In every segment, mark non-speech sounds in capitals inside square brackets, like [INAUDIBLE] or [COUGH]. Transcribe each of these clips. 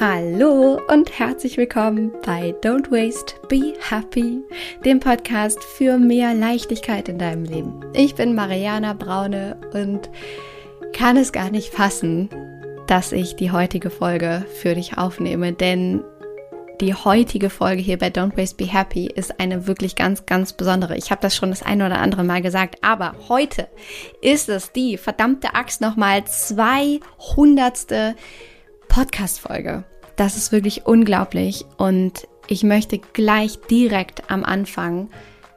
Hallo und herzlich willkommen bei Don't Waste, Be Happy, dem Podcast für mehr Leichtigkeit in deinem Leben. Ich bin Mariana Braune und kann es gar nicht fassen, dass ich die heutige Folge für dich aufnehme, denn die heutige Folge hier bei Don't Waste Be Happy ist eine wirklich ganz, ganz besondere. Ich habe das schon das eine oder andere Mal gesagt, aber heute ist es die verdammte Axt nochmal 200. Podcast-Folge. Das ist wirklich unglaublich und ich möchte gleich direkt am Anfang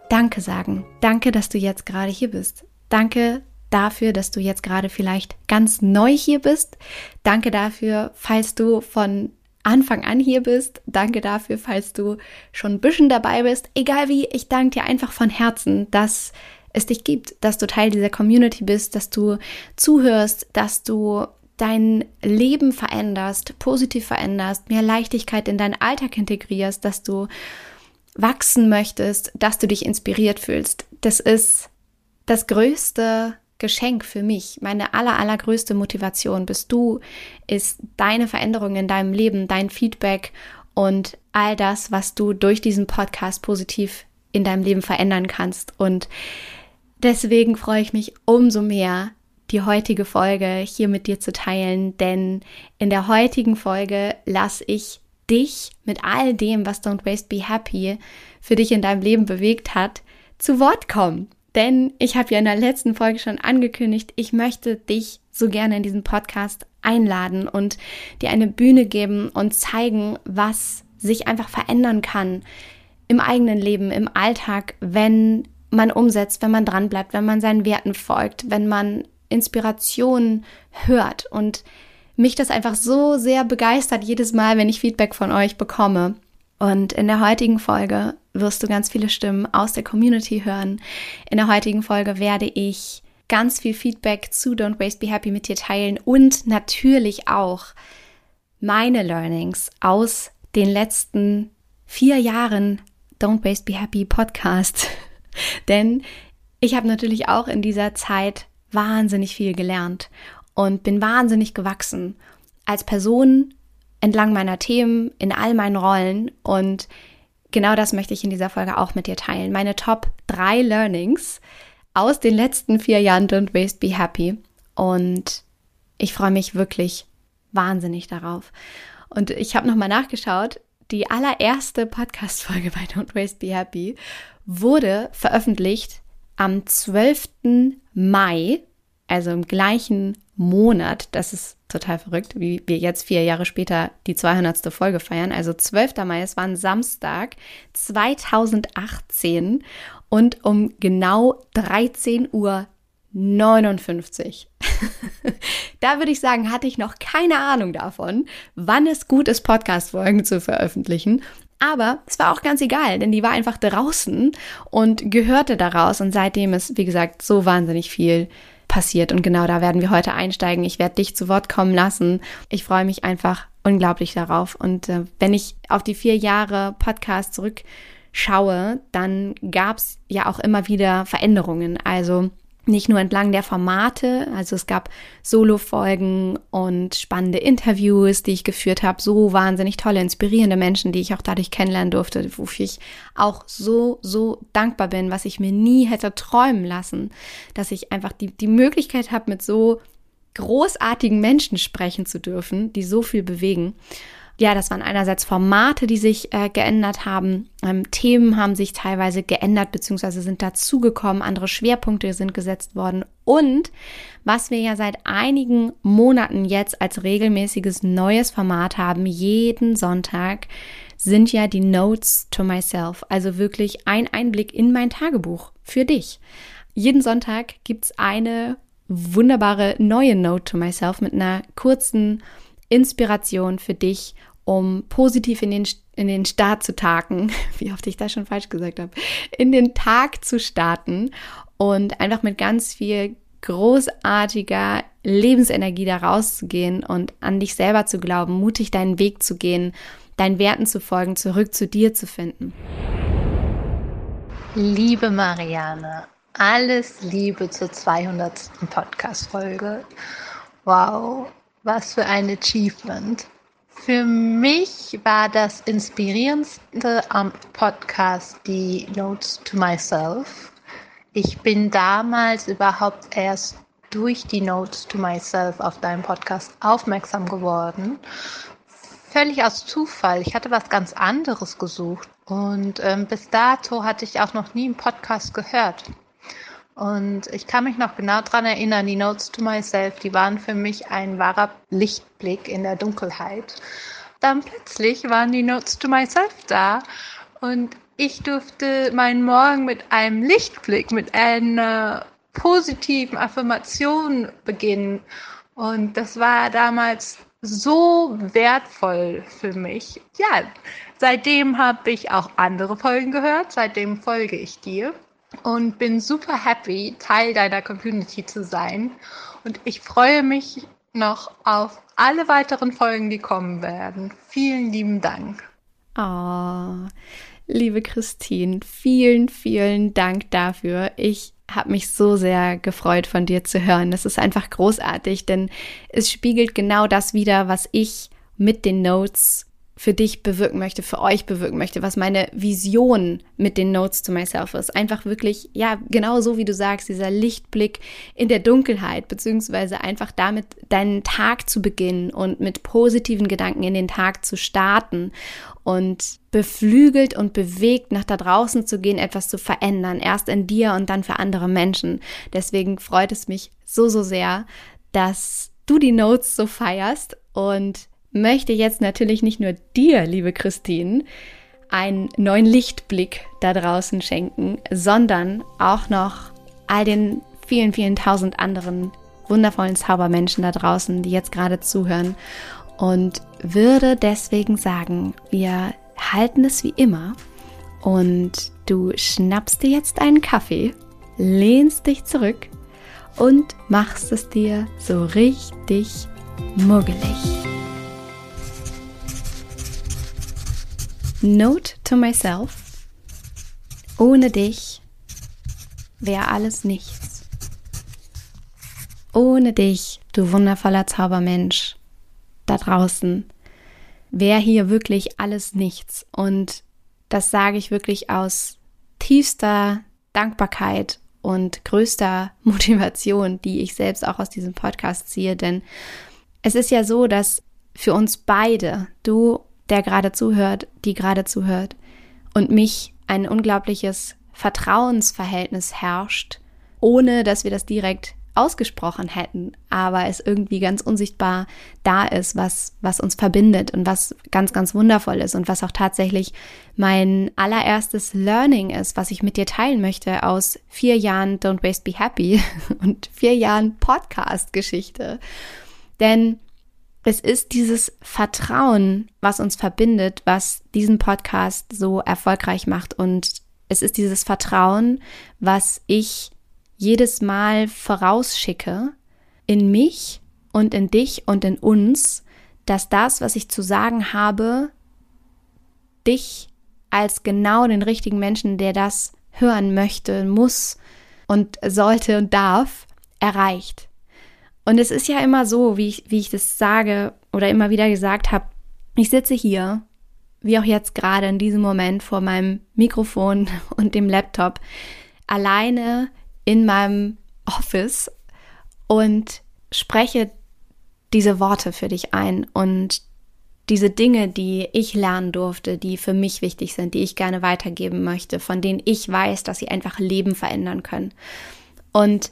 Danke sagen. Danke, dass du jetzt gerade hier bist. Danke dafür, dass du jetzt gerade vielleicht ganz neu hier bist. Danke dafür, falls du von Anfang an hier bist. Danke dafür, falls du schon ein bisschen dabei bist. Egal wie, ich danke dir einfach von Herzen, dass es dich gibt, dass du Teil dieser Community bist, dass du zuhörst, dass du dein Leben veränderst, positiv veränderst, mehr Leichtigkeit in deinen Alltag integrierst, dass du wachsen möchtest, dass du dich inspiriert fühlst. Das ist das größte Geschenk für mich. Meine aller, allergrößte Motivation bist du, ist deine Veränderung in deinem Leben, dein Feedback und all das, was du durch diesen Podcast positiv in deinem Leben verändern kannst. Und deswegen freue ich mich umso mehr, die heutige Folge hier mit dir zu teilen, denn in der heutigen Folge lasse ich dich mit all dem, was Don't Waste Be Happy für dich in deinem Leben bewegt hat, zu Wort kommen. Denn ich habe ja in der letzten Folge schon angekündigt, ich möchte dich so gerne in diesen Podcast einladen und dir eine Bühne geben und zeigen, was sich einfach verändern kann im eigenen Leben, im Alltag, wenn man umsetzt, wenn man dranbleibt, wenn man seinen Werten folgt, wenn man Inspiration hört und mich das einfach so sehr begeistert jedes Mal, wenn ich Feedback von euch bekomme. Und in der heutigen Folge wirst du ganz viele Stimmen aus der Community hören. In der heutigen Folge werde ich ganz viel Feedback zu Don't Waste Be Happy mit dir teilen und natürlich auch meine Learnings aus den letzten vier Jahren Don't Waste Be Happy Podcast. [LAUGHS] Denn ich habe natürlich auch in dieser Zeit wahnsinnig viel gelernt und bin wahnsinnig gewachsen als Person entlang meiner Themen, in all meinen Rollen und genau das möchte ich in dieser Folge auch mit dir teilen. Meine Top 3 Learnings aus den letzten vier Jahren Don't Waste Be Happy und ich freue mich wirklich wahnsinnig darauf. Und ich habe nochmal nachgeschaut, die allererste Podcast-Folge bei Don't Waste Be Happy wurde veröffentlicht am 12. Mai, also im gleichen Monat, das ist total verrückt, wie wir jetzt vier Jahre später die 200. Folge feiern, also 12. Mai, es war ein Samstag 2018 und um genau 13 Uhr 59. [LAUGHS] da würde ich sagen, hatte ich noch keine Ahnung davon, wann es gut ist, Podcast-Folgen zu veröffentlichen. Aber es war auch ganz egal, denn die war einfach draußen und gehörte daraus. Und seitdem ist, wie gesagt, so wahnsinnig viel passiert. Und genau da werden wir heute einsteigen. Ich werde dich zu Wort kommen lassen. Ich freue mich einfach unglaublich darauf. Und äh, wenn ich auf die vier Jahre Podcast zurückschaue, dann gab es ja auch immer wieder Veränderungen. Also nicht nur entlang der Formate, also es gab Solo-Folgen und spannende Interviews, die ich geführt habe, so wahnsinnig tolle, inspirierende Menschen, die ich auch dadurch kennenlernen durfte, wofür ich auch so, so dankbar bin, was ich mir nie hätte träumen lassen, dass ich einfach die, die Möglichkeit habe, mit so großartigen Menschen sprechen zu dürfen, die so viel bewegen ja, das waren einerseits Formate, die sich äh, geändert haben, ähm, Themen haben sich teilweise geändert bzw. sind dazugekommen, andere Schwerpunkte sind gesetzt worden und was wir ja seit einigen Monaten jetzt als regelmäßiges neues Format haben, jeden Sonntag sind ja die Notes to myself, also wirklich ein Einblick in mein Tagebuch für dich. Jeden Sonntag gibt's eine wunderbare neue Note to myself mit einer kurzen Inspiration für dich, um positiv in den, in den Start zu tagen, [LAUGHS] wie oft ich das schon falsch gesagt habe, in den Tag zu starten und einfach mit ganz viel großartiger Lebensenergie da rauszugehen und an dich selber zu glauben, mutig deinen Weg zu gehen, deinen Werten zu folgen, zurück zu dir zu finden. Liebe Marianne, alles Liebe zur 200. Podcast-Folge. Wow, was für ein Achievement. Für mich war das Inspirierendste am Podcast die Notes to Myself. Ich bin damals überhaupt erst durch die Notes to Myself auf deinem Podcast aufmerksam geworden. Völlig aus Zufall. Ich hatte was ganz anderes gesucht und ähm, bis dato hatte ich auch noch nie einen Podcast gehört. Und ich kann mich noch genau daran erinnern, die Notes to Myself, die waren für mich ein wahrer Lichtblick in der Dunkelheit. Dann plötzlich waren die Notes to Myself da und ich durfte meinen Morgen mit einem Lichtblick, mit einer positiven Affirmation beginnen. Und das war damals so wertvoll für mich. Ja, seitdem habe ich auch andere Folgen gehört, seitdem folge ich dir und bin super happy, Teil deiner Community zu sein. Und ich freue mich noch auf alle weiteren Folgen, die kommen werden. Vielen lieben Dank. Oh, liebe Christine, vielen, vielen Dank dafür. Ich habe mich so sehr gefreut, von dir zu hören. Das ist einfach großartig, denn es spiegelt genau das wider, was ich mit den Notes für dich bewirken möchte, für euch bewirken möchte, was meine Vision mit den Notes to Myself ist. Einfach wirklich, ja, genau so wie du sagst, dieser Lichtblick in der Dunkelheit, beziehungsweise einfach damit deinen Tag zu beginnen und mit positiven Gedanken in den Tag zu starten und beflügelt und bewegt nach da draußen zu gehen, etwas zu verändern, erst in dir und dann für andere Menschen. Deswegen freut es mich so, so sehr, dass du die Notes so feierst und möchte jetzt natürlich nicht nur dir, liebe Christine, einen neuen Lichtblick da draußen schenken, sondern auch noch all den vielen, vielen tausend anderen wundervollen Zaubermenschen da draußen, die jetzt gerade zuhören und würde deswegen sagen, wir halten es wie immer und du schnappst dir jetzt einen Kaffee, lehnst dich zurück und machst es dir so richtig muggelig. Note to myself. Ohne dich wäre alles nichts. Ohne dich, du wundervoller Zaubermensch da draußen, wäre hier wirklich alles nichts. Und das sage ich wirklich aus tiefster Dankbarkeit und größter [LAUGHS] Motivation, die ich selbst auch aus diesem Podcast ziehe. Denn es ist ja so, dass für uns beide, du der gerade zuhört, die gerade zuhört, und mich ein unglaubliches Vertrauensverhältnis herrscht, ohne dass wir das direkt ausgesprochen hätten, aber es irgendwie ganz unsichtbar da ist, was, was uns verbindet und was ganz, ganz wundervoll ist und was auch tatsächlich mein allererstes Learning ist, was ich mit dir teilen möchte aus vier Jahren Don't Waste Be Happy [LAUGHS] und vier Jahren Podcast-Geschichte. Denn es ist dieses Vertrauen, was uns verbindet, was diesen Podcast so erfolgreich macht. Und es ist dieses Vertrauen, was ich jedes Mal vorausschicke in mich und in dich und in uns, dass das, was ich zu sagen habe, dich als genau den richtigen Menschen, der das hören möchte, muss und sollte und darf, erreicht. Und es ist ja immer so, wie ich, wie ich das sage oder immer wieder gesagt habe, ich sitze hier, wie auch jetzt gerade in diesem Moment vor meinem Mikrofon [LAUGHS] und dem Laptop, alleine in meinem Office und spreche diese Worte für dich ein und diese Dinge, die ich lernen durfte, die für mich wichtig sind, die ich gerne weitergeben möchte, von denen ich weiß, dass sie einfach Leben verändern können. Und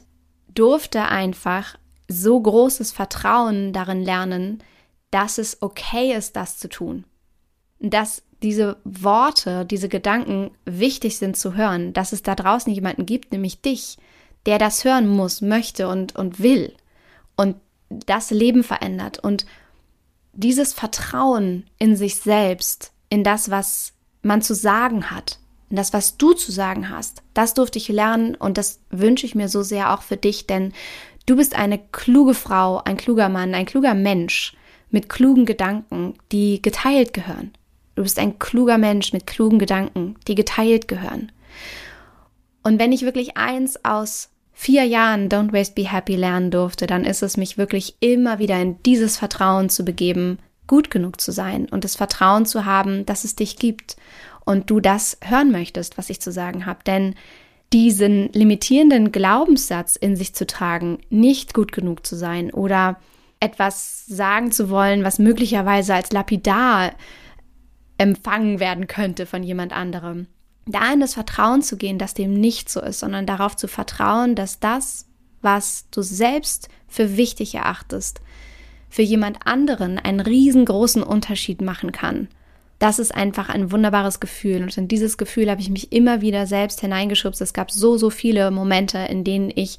durfte einfach so großes Vertrauen darin lernen, dass es okay ist, das zu tun. Dass diese Worte, diese Gedanken wichtig sind zu hören, dass es da draußen jemanden gibt, nämlich dich, der das hören muss, möchte und, und will. Und das Leben verändert. Und dieses Vertrauen in sich selbst, in das, was man zu sagen hat, in das, was du zu sagen hast, das durfte ich lernen. Und das wünsche ich mir so sehr auch für dich, denn Du bist eine kluge Frau, ein kluger Mann, ein kluger Mensch mit klugen Gedanken, die geteilt gehören. Du bist ein kluger Mensch mit klugen Gedanken, die geteilt gehören. Und wenn ich wirklich eins aus vier Jahren Don't Waste Be Happy lernen durfte, dann ist es mich wirklich immer wieder in dieses Vertrauen zu begeben. gut genug zu sein und das Vertrauen zu haben, dass es dich gibt und du das hören möchtest, was ich zu sagen habe. Denn diesen limitierenden Glaubenssatz in sich zu tragen, nicht gut genug zu sein oder etwas sagen zu wollen, was möglicherweise als lapidar empfangen werden könnte von jemand anderem. Da in das Vertrauen zu gehen, dass dem nicht so ist, sondern darauf zu vertrauen, dass das, was du selbst für wichtig erachtest, für jemand anderen einen riesengroßen Unterschied machen kann das ist einfach ein wunderbares Gefühl. Und in dieses Gefühl habe ich mich immer wieder selbst hineingeschubst. Es gab so, so viele Momente, in denen ich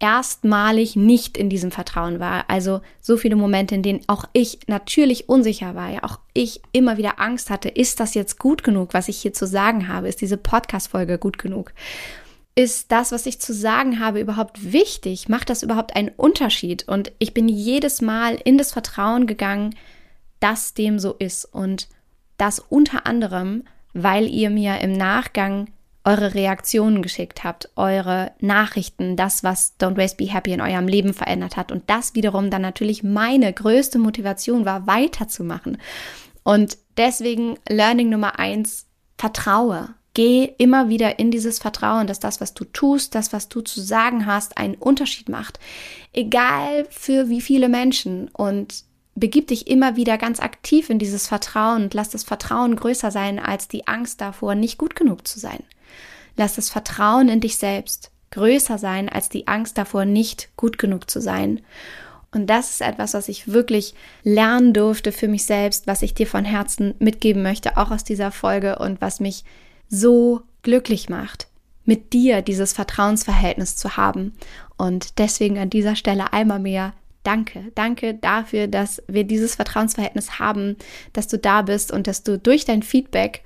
erstmalig nicht in diesem Vertrauen war. Also so viele Momente, in denen auch ich natürlich unsicher war, ja auch ich immer wieder Angst hatte, ist das jetzt gut genug, was ich hier zu sagen habe? Ist diese Podcast-Folge gut genug? Ist das, was ich zu sagen habe, überhaupt wichtig? Macht das überhaupt einen Unterschied? Und ich bin jedes Mal in das Vertrauen gegangen, dass dem so ist. Und das unter anderem, weil ihr mir im Nachgang eure Reaktionen geschickt habt, eure Nachrichten, das, was Don't Waste Be Happy in eurem Leben verändert hat. Und das wiederum dann natürlich meine größte Motivation war, weiterzumachen. Und deswegen Learning Nummer eins, vertraue. Geh immer wieder in dieses Vertrauen, dass das, was du tust, das, was du zu sagen hast, einen Unterschied macht. Egal für wie viele Menschen. Und begib dich immer wieder ganz aktiv in dieses Vertrauen und lass das Vertrauen größer sein als die Angst davor, nicht gut genug zu sein. Lass das Vertrauen in dich selbst größer sein als die Angst davor, nicht gut genug zu sein. Und das ist etwas, was ich wirklich lernen durfte für mich selbst, was ich dir von Herzen mitgeben möchte, auch aus dieser Folge und was mich so glücklich macht, mit dir dieses Vertrauensverhältnis zu haben. Und deswegen an dieser Stelle einmal mehr Danke, danke dafür, dass wir dieses Vertrauensverhältnis haben, dass du da bist und dass du durch dein Feedback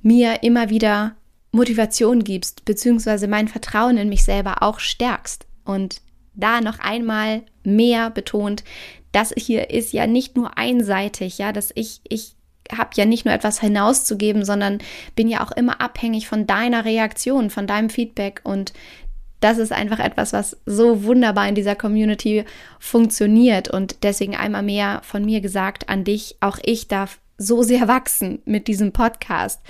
mir immer wieder Motivation gibst, beziehungsweise mein Vertrauen in mich selber auch stärkst. Und da noch einmal mehr betont, das hier ist ja nicht nur einseitig, ja, dass ich, ich habe ja nicht nur etwas hinauszugeben, sondern bin ja auch immer abhängig von deiner Reaktion, von deinem Feedback und das ist einfach etwas, was so wunderbar in dieser Community funktioniert. Und deswegen einmal mehr von mir gesagt an dich, auch ich darf so sehr wachsen mit diesem Podcast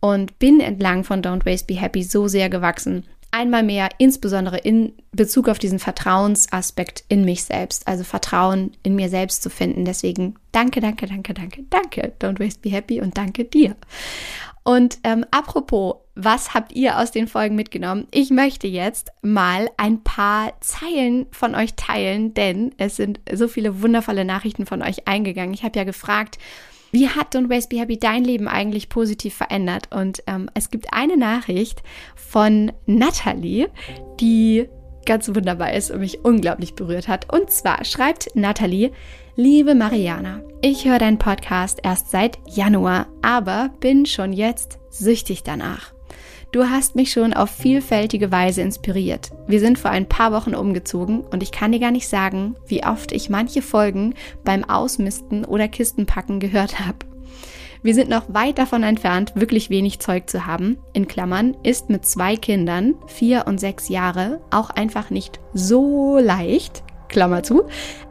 und bin entlang von Don't Waste Be Happy so sehr gewachsen. Einmal mehr, insbesondere in Bezug auf diesen Vertrauensaspekt in mich selbst, also Vertrauen in mir selbst zu finden. Deswegen danke, danke, danke, danke, danke, Don't Waste Be Happy und danke dir. Und ähm, apropos, was habt ihr aus den Folgen mitgenommen? Ich möchte jetzt mal ein paar Zeilen von euch teilen, denn es sind so viele wundervolle Nachrichten von euch eingegangen. Ich habe ja gefragt, wie hat Don't Waste Be Happy dein Leben eigentlich positiv verändert? Und ähm, es gibt eine Nachricht von Natalie, die ganz wunderbar ist und mich unglaublich berührt hat. Und zwar schreibt Natalie, Liebe Mariana, ich höre deinen Podcast erst seit Januar, aber bin schon jetzt süchtig danach. Du hast mich schon auf vielfältige Weise inspiriert. Wir sind vor ein paar Wochen umgezogen und ich kann dir gar nicht sagen, wie oft ich manche Folgen beim Ausmisten oder Kistenpacken gehört habe. Wir sind noch weit davon entfernt, wirklich wenig Zeug zu haben. In Klammern ist mit zwei Kindern, vier und sechs Jahre, auch einfach nicht so leicht. Klammer zu.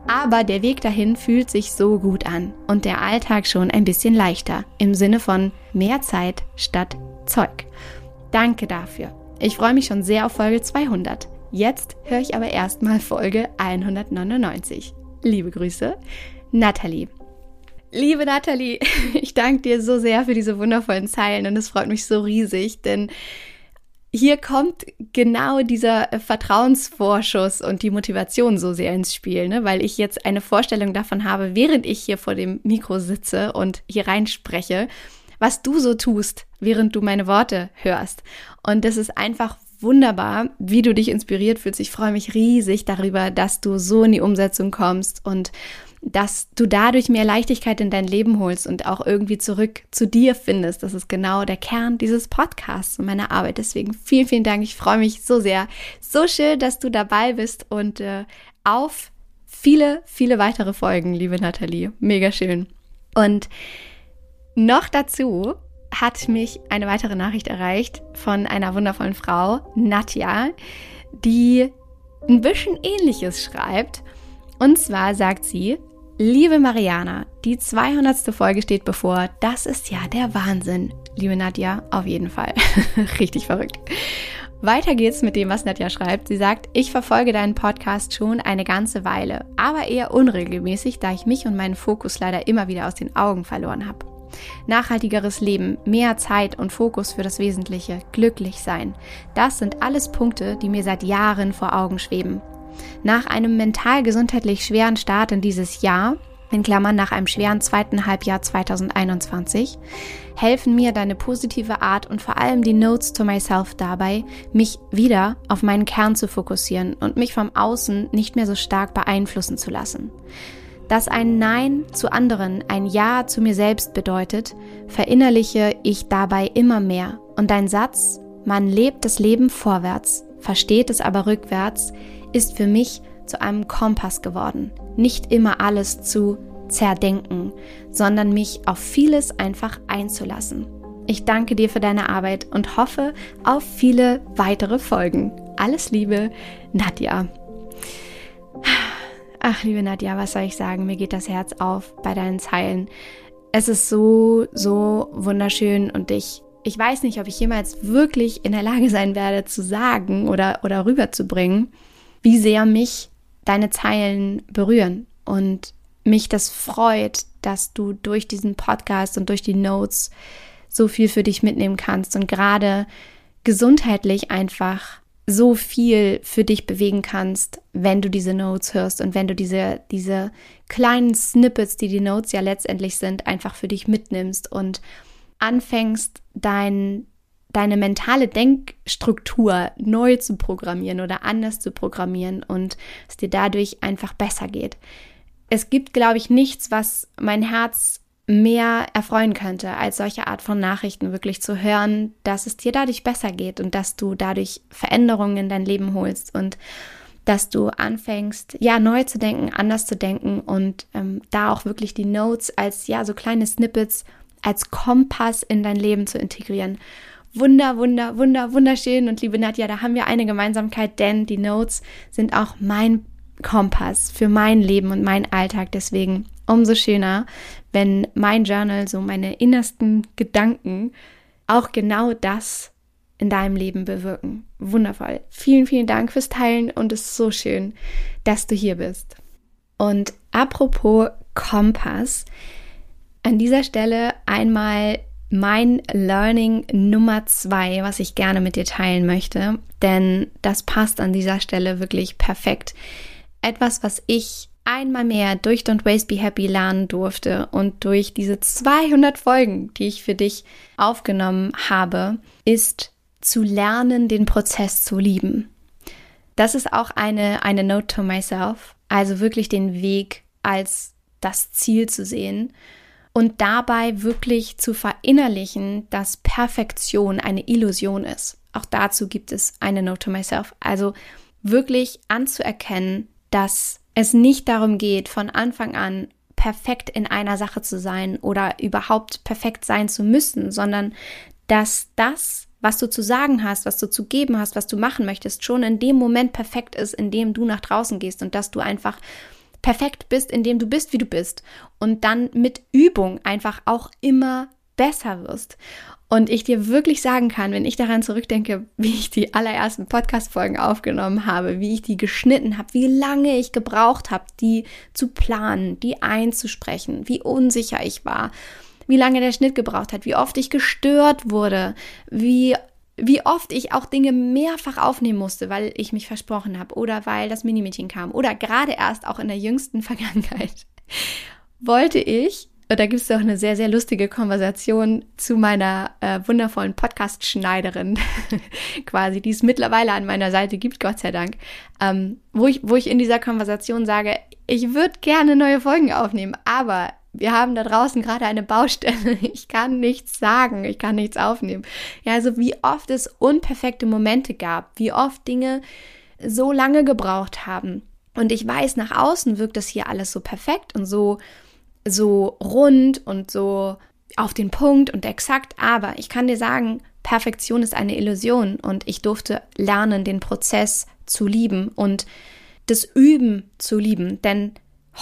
Aber der Weg dahin fühlt sich so gut an und der Alltag schon ein bisschen leichter im Sinne von mehr Zeit statt Zeug. Danke dafür. Ich freue mich schon sehr auf Folge 200. Jetzt höre ich aber erstmal Folge 199. Liebe Grüße, Nathalie. Liebe Nathalie, [LAUGHS] ich danke dir so sehr für diese wundervollen Zeilen und es freut mich so riesig, denn hier kommt genau dieser äh, Vertrauensvorschuss und die Motivation so sehr ins Spiel, ne? weil ich jetzt eine Vorstellung davon habe, während ich hier vor dem Mikro sitze und hier reinspreche, was du so tust, während du meine Worte hörst. Und das ist einfach wunderbar, wie du dich inspiriert fühlst. Ich freue mich riesig darüber, dass du so in die Umsetzung kommst und dass du dadurch mehr Leichtigkeit in dein Leben holst und auch irgendwie zurück zu dir findest. Das ist genau der Kern dieses Podcasts und meiner Arbeit. Deswegen vielen, vielen Dank. Ich freue mich so sehr. So schön, dass du dabei bist und äh, auf viele, viele weitere Folgen, liebe Nathalie. Mega schön. Und noch dazu hat mich eine weitere Nachricht erreicht von einer wundervollen Frau, Nadja, die ein bisschen ähnliches schreibt. Und zwar sagt sie, Liebe Mariana, die 200. Folge steht bevor. Das ist ja der Wahnsinn. Liebe Nadja, auf jeden Fall. [LAUGHS] Richtig verrückt. Weiter geht's mit dem, was Nadja schreibt. Sie sagt, ich verfolge deinen Podcast schon eine ganze Weile, aber eher unregelmäßig, da ich mich und meinen Fokus leider immer wieder aus den Augen verloren habe. Nachhaltigeres Leben, mehr Zeit und Fokus für das Wesentliche, glücklich sein. Das sind alles Punkte, die mir seit Jahren vor Augen schweben. Nach einem mental gesundheitlich schweren Start in dieses Jahr, in Klammern nach einem schweren zweiten Halbjahr 2021, helfen mir deine positive Art und vor allem die Notes to myself dabei, mich wieder auf meinen Kern zu fokussieren und mich vom Außen nicht mehr so stark beeinflussen zu lassen. Dass ein Nein zu anderen ein Ja zu mir selbst bedeutet, verinnerliche ich dabei immer mehr. Und dein Satz, man lebt das Leben vorwärts, versteht es aber rückwärts, ist für mich zu einem Kompass geworden. Nicht immer alles zu zerdenken, sondern mich auf vieles einfach einzulassen. Ich danke dir für deine Arbeit und hoffe auf viele weitere Folgen. Alles Liebe, Nadja. Ach, liebe Nadja, was soll ich sagen? Mir geht das Herz auf bei deinen Zeilen. Es ist so, so wunderschön und ich, ich weiß nicht, ob ich jemals wirklich in der Lage sein werde zu sagen oder, oder rüberzubringen, wie sehr mich deine Zeilen berühren und mich das freut, dass du durch diesen Podcast und durch die Notes so viel für dich mitnehmen kannst und gerade gesundheitlich einfach so viel für dich bewegen kannst, wenn du diese Notes hörst und wenn du diese, diese kleinen Snippets, die die Notes ja letztendlich sind, einfach für dich mitnimmst und anfängst, dein, deine mentale Denkstruktur neu zu programmieren oder anders zu programmieren und es dir dadurch einfach besser geht. Es gibt, glaube ich, nichts, was mein Herz mehr erfreuen könnte, als solche Art von Nachrichten wirklich zu hören, dass es dir dadurch besser geht und dass du dadurch Veränderungen in dein Leben holst und dass du anfängst, ja, neu zu denken, anders zu denken und ähm, da auch wirklich die Notes als, ja, so kleine Snippets als Kompass in dein Leben zu integrieren. Wunder, wunder, wunder, wunderschön und liebe Nadja, da haben wir eine Gemeinsamkeit, denn die Notes sind auch mein Kompass für mein Leben und meinen Alltag. Deswegen umso schöner, wenn mein Journal, so meine innersten Gedanken, auch genau das in deinem Leben bewirken. Wundervoll. Vielen, vielen Dank fürs Teilen und es ist so schön, dass du hier bist. Und apropos Kompass, an dieser Stelle einmal mein Learning Nummer zwei, was ich gerne mit dir teilen möchte, denn das passt an dieser Stelle wirklich perfekt etwas, was ich einmal mehr durch Don't Waste Be Happy lernen durfte und durch diese 200 Folgen, die ich für dich aufgenommen habe, ist zu lernen, den Prozess zu lieben. Das ist auch eine, eine Note to myself, also wirklich den Weg als das Ziel zu sehen und dabei wirklich zu verinnerlichen, dass Perfektion eine Illusion ist. Auch dazu gibt es eine Note to myself. Also wirklich anzuerkennen, dass es nicht darum geht, von Anfang an perfekt in einer Sache zu sein oder überhaupt perfekt sein zu müssen, sondern dass das, was du zu sagen hast, was du zu geben hast, was du machen möchtest, schon in dem Moment perfekt ist, in dem du nach draußen gehst und dass du einfach perfekt bist, in dem du bist, wie du bist und dann mit Übung einfach auch immer besser wirst. Und ich dir wirklich sagen kann, wenn ich daran zurückdenke, wie ich die allerersten Podcast-Folgen aufgenommen habe, wie ich die geschnitten habe, wie lange ich gebraucht habe, die zu planen, die einzusprechen, wie unsicher ich war, wie lange der Schnitt gebraucht hat, wie oft ich gestört wurde, wie wie oft ich auch Dinge mehrfach aufnehmen musste, weil ich mich versprochen habe oder weil das Minimeeting kam oder gerade erst auch in der jüngsten [LAUGHS] Vergangenheit wollte ich da gibt es auch eine sehr, sehr lustige Konversation zu meiner äh, wundervollen Podcast-Schneiderin, [LAUGHS] quasi, die es mittlerweile an meiner Seite gibt, Gott sei Dank, ähm, wo, ich, wo ich in dieser Konversation sage, ich würde gerne neue Folgen aufnehmen, aber wir haben da draußen gerade eine Baustelle. [LAUGHS] Ich kann nichts sagen, ich kann nichts aufnehmen. Ja, also wie oft es unperfekte Momente gab, wie oft Dinge so lange gebraucht haben. Und ich weiß, nach außen wirkt das hier alles so perfekt und so so rund und so auf den Punkt und exakt, aber ich kann dir sagen, Perfektion ist eine Illusion und ich durfte lernen, den Prozess zu lieben und das Üben zu lieben, denn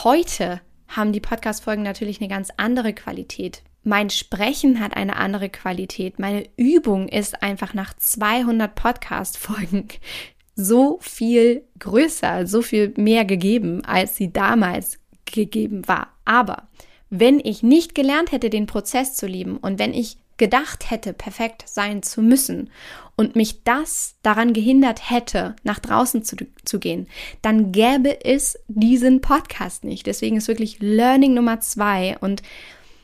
heute haben die Podcast-Folgen natürlich eine ganz andere Qualität. Mein Sprechen hat eine andere Qualität. Meine Übung ist einfach nach 200 Podcast-Folgen [LAUGHS] so viel größer, so viel mehr gegeben, als sie damals gegeben war. Aber wenn ich nicht gelernt hätte, den Prozess zu lieben und wenn ich gedacht hätte, perfekt sein zu müssen und mich das daran gehindert hätte, nach draußen zu, zu gehen, dann gäbe es diesen Podcast nicht. Deswegen ist wirklich Learning Nummer zwei und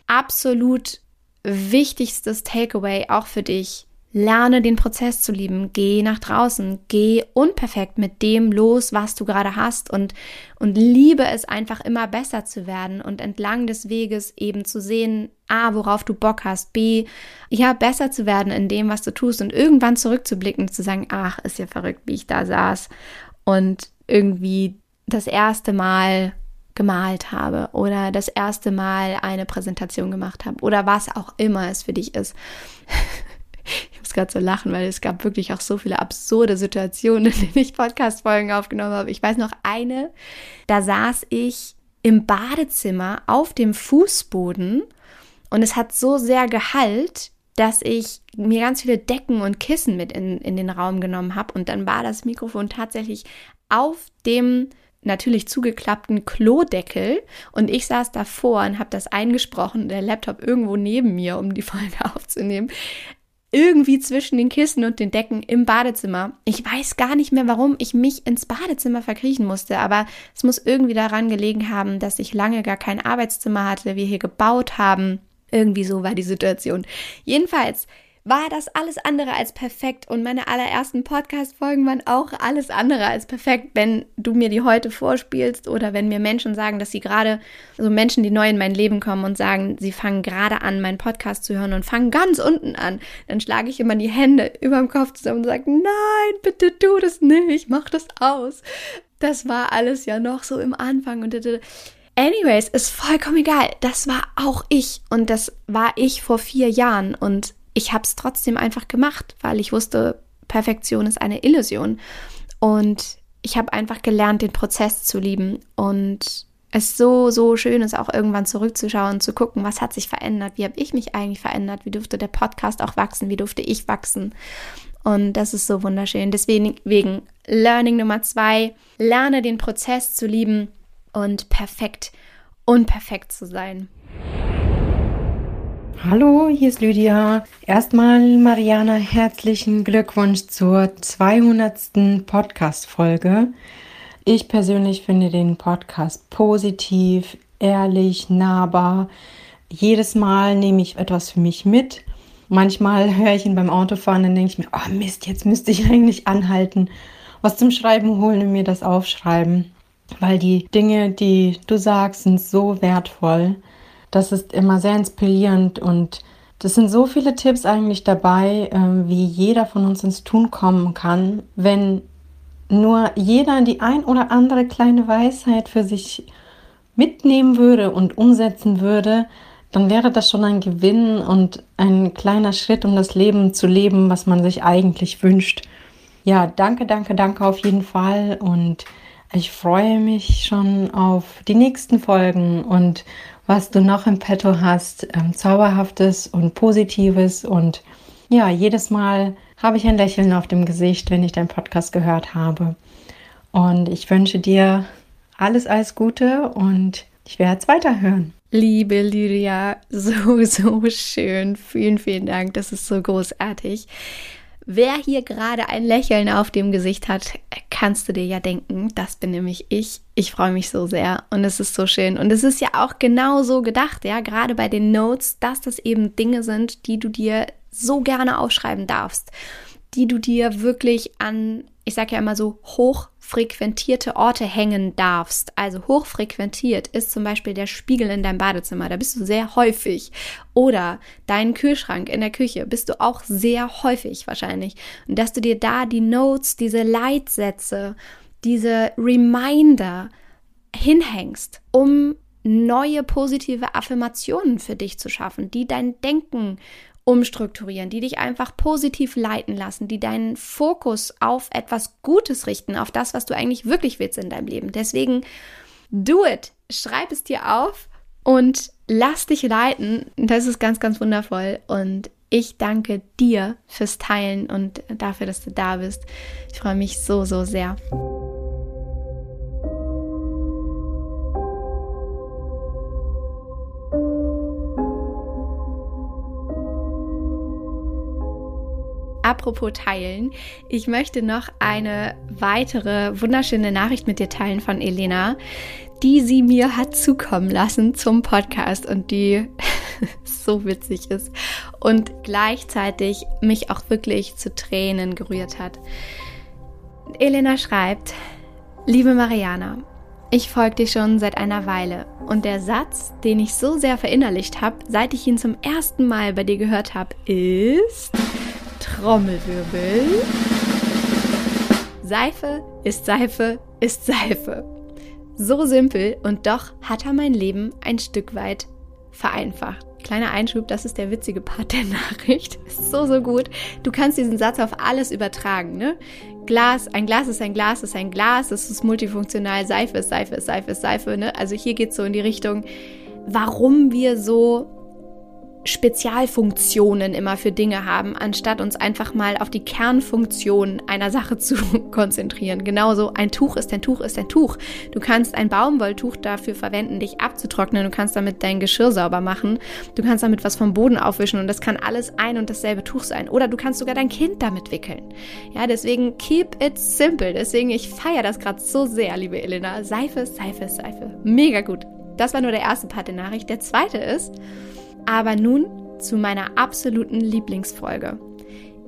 absolut wichtigstes Takeaway auch für dich, Lerne den Prozess zu lieben. Geh nach draußen. Geh unperfekt mit dem los, was du gerade hast und, und liebe es einfach immer besser zu werden und entlang des Weges eben zu sehen, A, worauf du Bock hast, B, ja, besser zu werden in dem, was du tust und irgendwann zurückzublicken und zu sagen, ach, ist ja verrückt, wie ich da saß und irgendwie das erste Mal gemalt habe oder das erste Mal eine Präsentation gemacht habe oder was auch immer es für dich ist. [LAUGHS] ich muss gerade so lachen, weil es gab wirklich auch so viele absurde Situationen, [LAUGHS] in denen ich Podcast-Folgen aufgenommen habe. Ich weiß noch eine, da saß ich im Badezimmer auf dem Fußboden und es hat so sehr gehalt, dass ich mir ganz viele Decken und Kissen mit in, in den Raum genommen habe und dann war das Mikrofon tatsächlich auf dem natürlich zugeklappten Klodeckel. Und ich saß davor und habe das eingesprochen, der Laptop irgendwo neben mir, um die Folge [LAUGHS] aufzunehmen irgendwie zwischen den Kissen und den Decken im Badezimmer. Ich weiß gar nicht mehr, warum ich mich ins Badezimmer verkriechen musste, aber es muss irgendwie daran gelegen haben, dass ich lange gar kein Arbeitszimmer hatte, wir hier gebaut haben. Irgendwie so war die Situation. Jedenfalls war das alles andere als perfekt und meine allerersten Podcast-Folgen waren auch alles andere als perfekt, wenn du mir die heute vorspielst oder wenn mir Menschen sagen, dass sie gerade, so also Menschen, die neu in mein Leben kommen und sagen, sie fangen gerade an, meinen Podcast zu hören und fangen ganz unten an, dann schlage ich immer die Hände über dem Kopf zusammen und sage, nein, bitte tu das nicht, mach das aus. Das war alles ja noch so im Anfang und Anyways, ist vollkommen egal. Das war auch ich und das war ich vor vier Jahren und ich habe es trotzdem einfach gemacht, weil ich wusste, Perfektion ist eine Illusion. Und ich habe einfach gelernt, den Prozess zu lieben. Und es so, so schön ist, auch irgendwann zurückzuschauen, zu gucken, was hat sich verändert, wie habe ich mich eigentlich verändert, wie durfte der Podcast auch wachsen, wie durfte ich wachsen. Und das ist so wunderschön. Deswegen wegen Learning Nummer zwei, lerne den Prozess zu lieben und perfekt, unperfekt zu sein. Hallo, hier ist Lydia. Erstmal, Mariana, herzlichen Glückwunsch zur 200. Podcast-Folge. Ich persönlich finde den Podcast positiv, ehrlich, nahbar. Jedes Mal nehme ich etwas für mich mit. Manchmal höre ich ihn beim Autofahren, dann denke ich mir, oh Mist, jetzt müsste ich [LAUGHS] eigentlich anhalten, was zum Schreiben holen und mir das aufschreiben. Weil die Dinge, die du sagst, sind so wertvoll. Das ist immer sehr inspirierend und das sind so viele Tipps eigentlich dabei, äh, wie jeder von uns ins Tun kommen kann, wenn nur jeder die ein oder andere kleine Weisheit für sich mitnehmen würde und umsetzen würde, dann wäre das schon ein Gewinn und ein kleiner Schritt, um das Leben zu leben, was man sich eigentlich wünscht. Ja, danke, danke, danke auf jeden Fall und ich freue mich schon auf die nächsten Folgen und was du noch im Petto hast, ähm, zauberhaftes und positives und ja, jedes Mal habe ich ein Lächeln auf dem Gesicht, wenn ich deinen Podcast gehört habe. Und ich wünsche dir alles, alles Gute und ich werde es weiterhören. Liebe Lydia, [LAUGHS] so, so schön. Vielen, vielen Dank. Das ist so großartig. Wer hier gerade ein Lächeln auf dem Gesicht hat, kannst du dir ja denken, das bin nämlich ich. Ich freue mich so sehr und es ist so schön. Und es ist ja auch genau so gedacht, ja, gerade bei den Notes, dass das eben Dinge sind, die du dir so gerne aufschreiben darfst, die du dir wirklich an, ich sage ja immer so, hoch frequentierte Orte hängen darfst. Also hochfrequentiert ist zum Beispiel der Spiegel in deinem Badezimmer, da bist du sehr häufig. Oder dein Kühlschrank in der Küche bist du auch sehr häufig wahrscheinlich. Und dass du dir da die Notes, diese Leitsätze, diese Reminder hinhängst, um neue positive Affirmationen für dich zu schaffen, die dein Denken umstrukturieren, die dich einfach positiv leiten lassen, die deinen Fokus auf etwas Gutes richten, auf das, was du eigentlich wirklich willst in deinem Leben. Deswegen Do it. Schreib es dir auf und lass dich leiten. Das ist ganz, ganz wundervoll. Und ich danke dir fürs Teilen und dafür, dass du da bist. Ich freue mich so, so sehr. Apropos teilen, ich möchte noch eine weitere wunderschöne Nachricht mit dir teilen von Elena, die sie mir hat zukommen lassen zum Podcast und die [LAUGHS] so witzig ist und gleichzeitig mich auch wirklich zu Tränen gerührt hat. Elena schreibt, liebe Mariana, ich folge dir schon seit einer Weile und der Satz, den ich so sehr verinnerlicht habe, seit ich ihn zum ersten Mal bei dir gehört habe, ist Trommelwirbel. Seife ist Seife ist Seife. So simpel und doch hat er mein Leben ein Stück weit vereinfacht. Kleiner Einschub, das ist der witzige Part der [LAUGHS] Nachricht. Ist so, so gut. Du kannst diesen Satz auf alles übertragen, ne? Glas, ein Glas ist ein Glas, ist ein Glas, es ist multifunktional, Seife ist Seife ist Seife ist Seife, ne? Also hier geht es so in die Richtung, warum wir so Spezialfunktionen immer für Dinge haben, anstatt uns einfach mal auf die Kernfunktion einer Sache [LAUGHS] zu konzentrieren. Genauso ein Tuch ist ein Tuch ist ein Tuch. Du kannst ein Baumwolltuch dafür verwenden, dich abzutrocknen. Du kannst damit dein Geschirr sauber machen. Du kannst damit was vom Boden aufwischen und das kann alles ein und dasselbe Tuch sein. Oder du kannst sogar dein Kind damit wickeln. Ja, deswegen keep it simple. Deswegen, ich feiere das gerade so sehr, liebe Elena. Seife, Seife, Seife. Mega gut. Das war nur der erste Part der Nachricht. Der zweite ist, aber nun zu meiner absoluten Lieblingsfolge.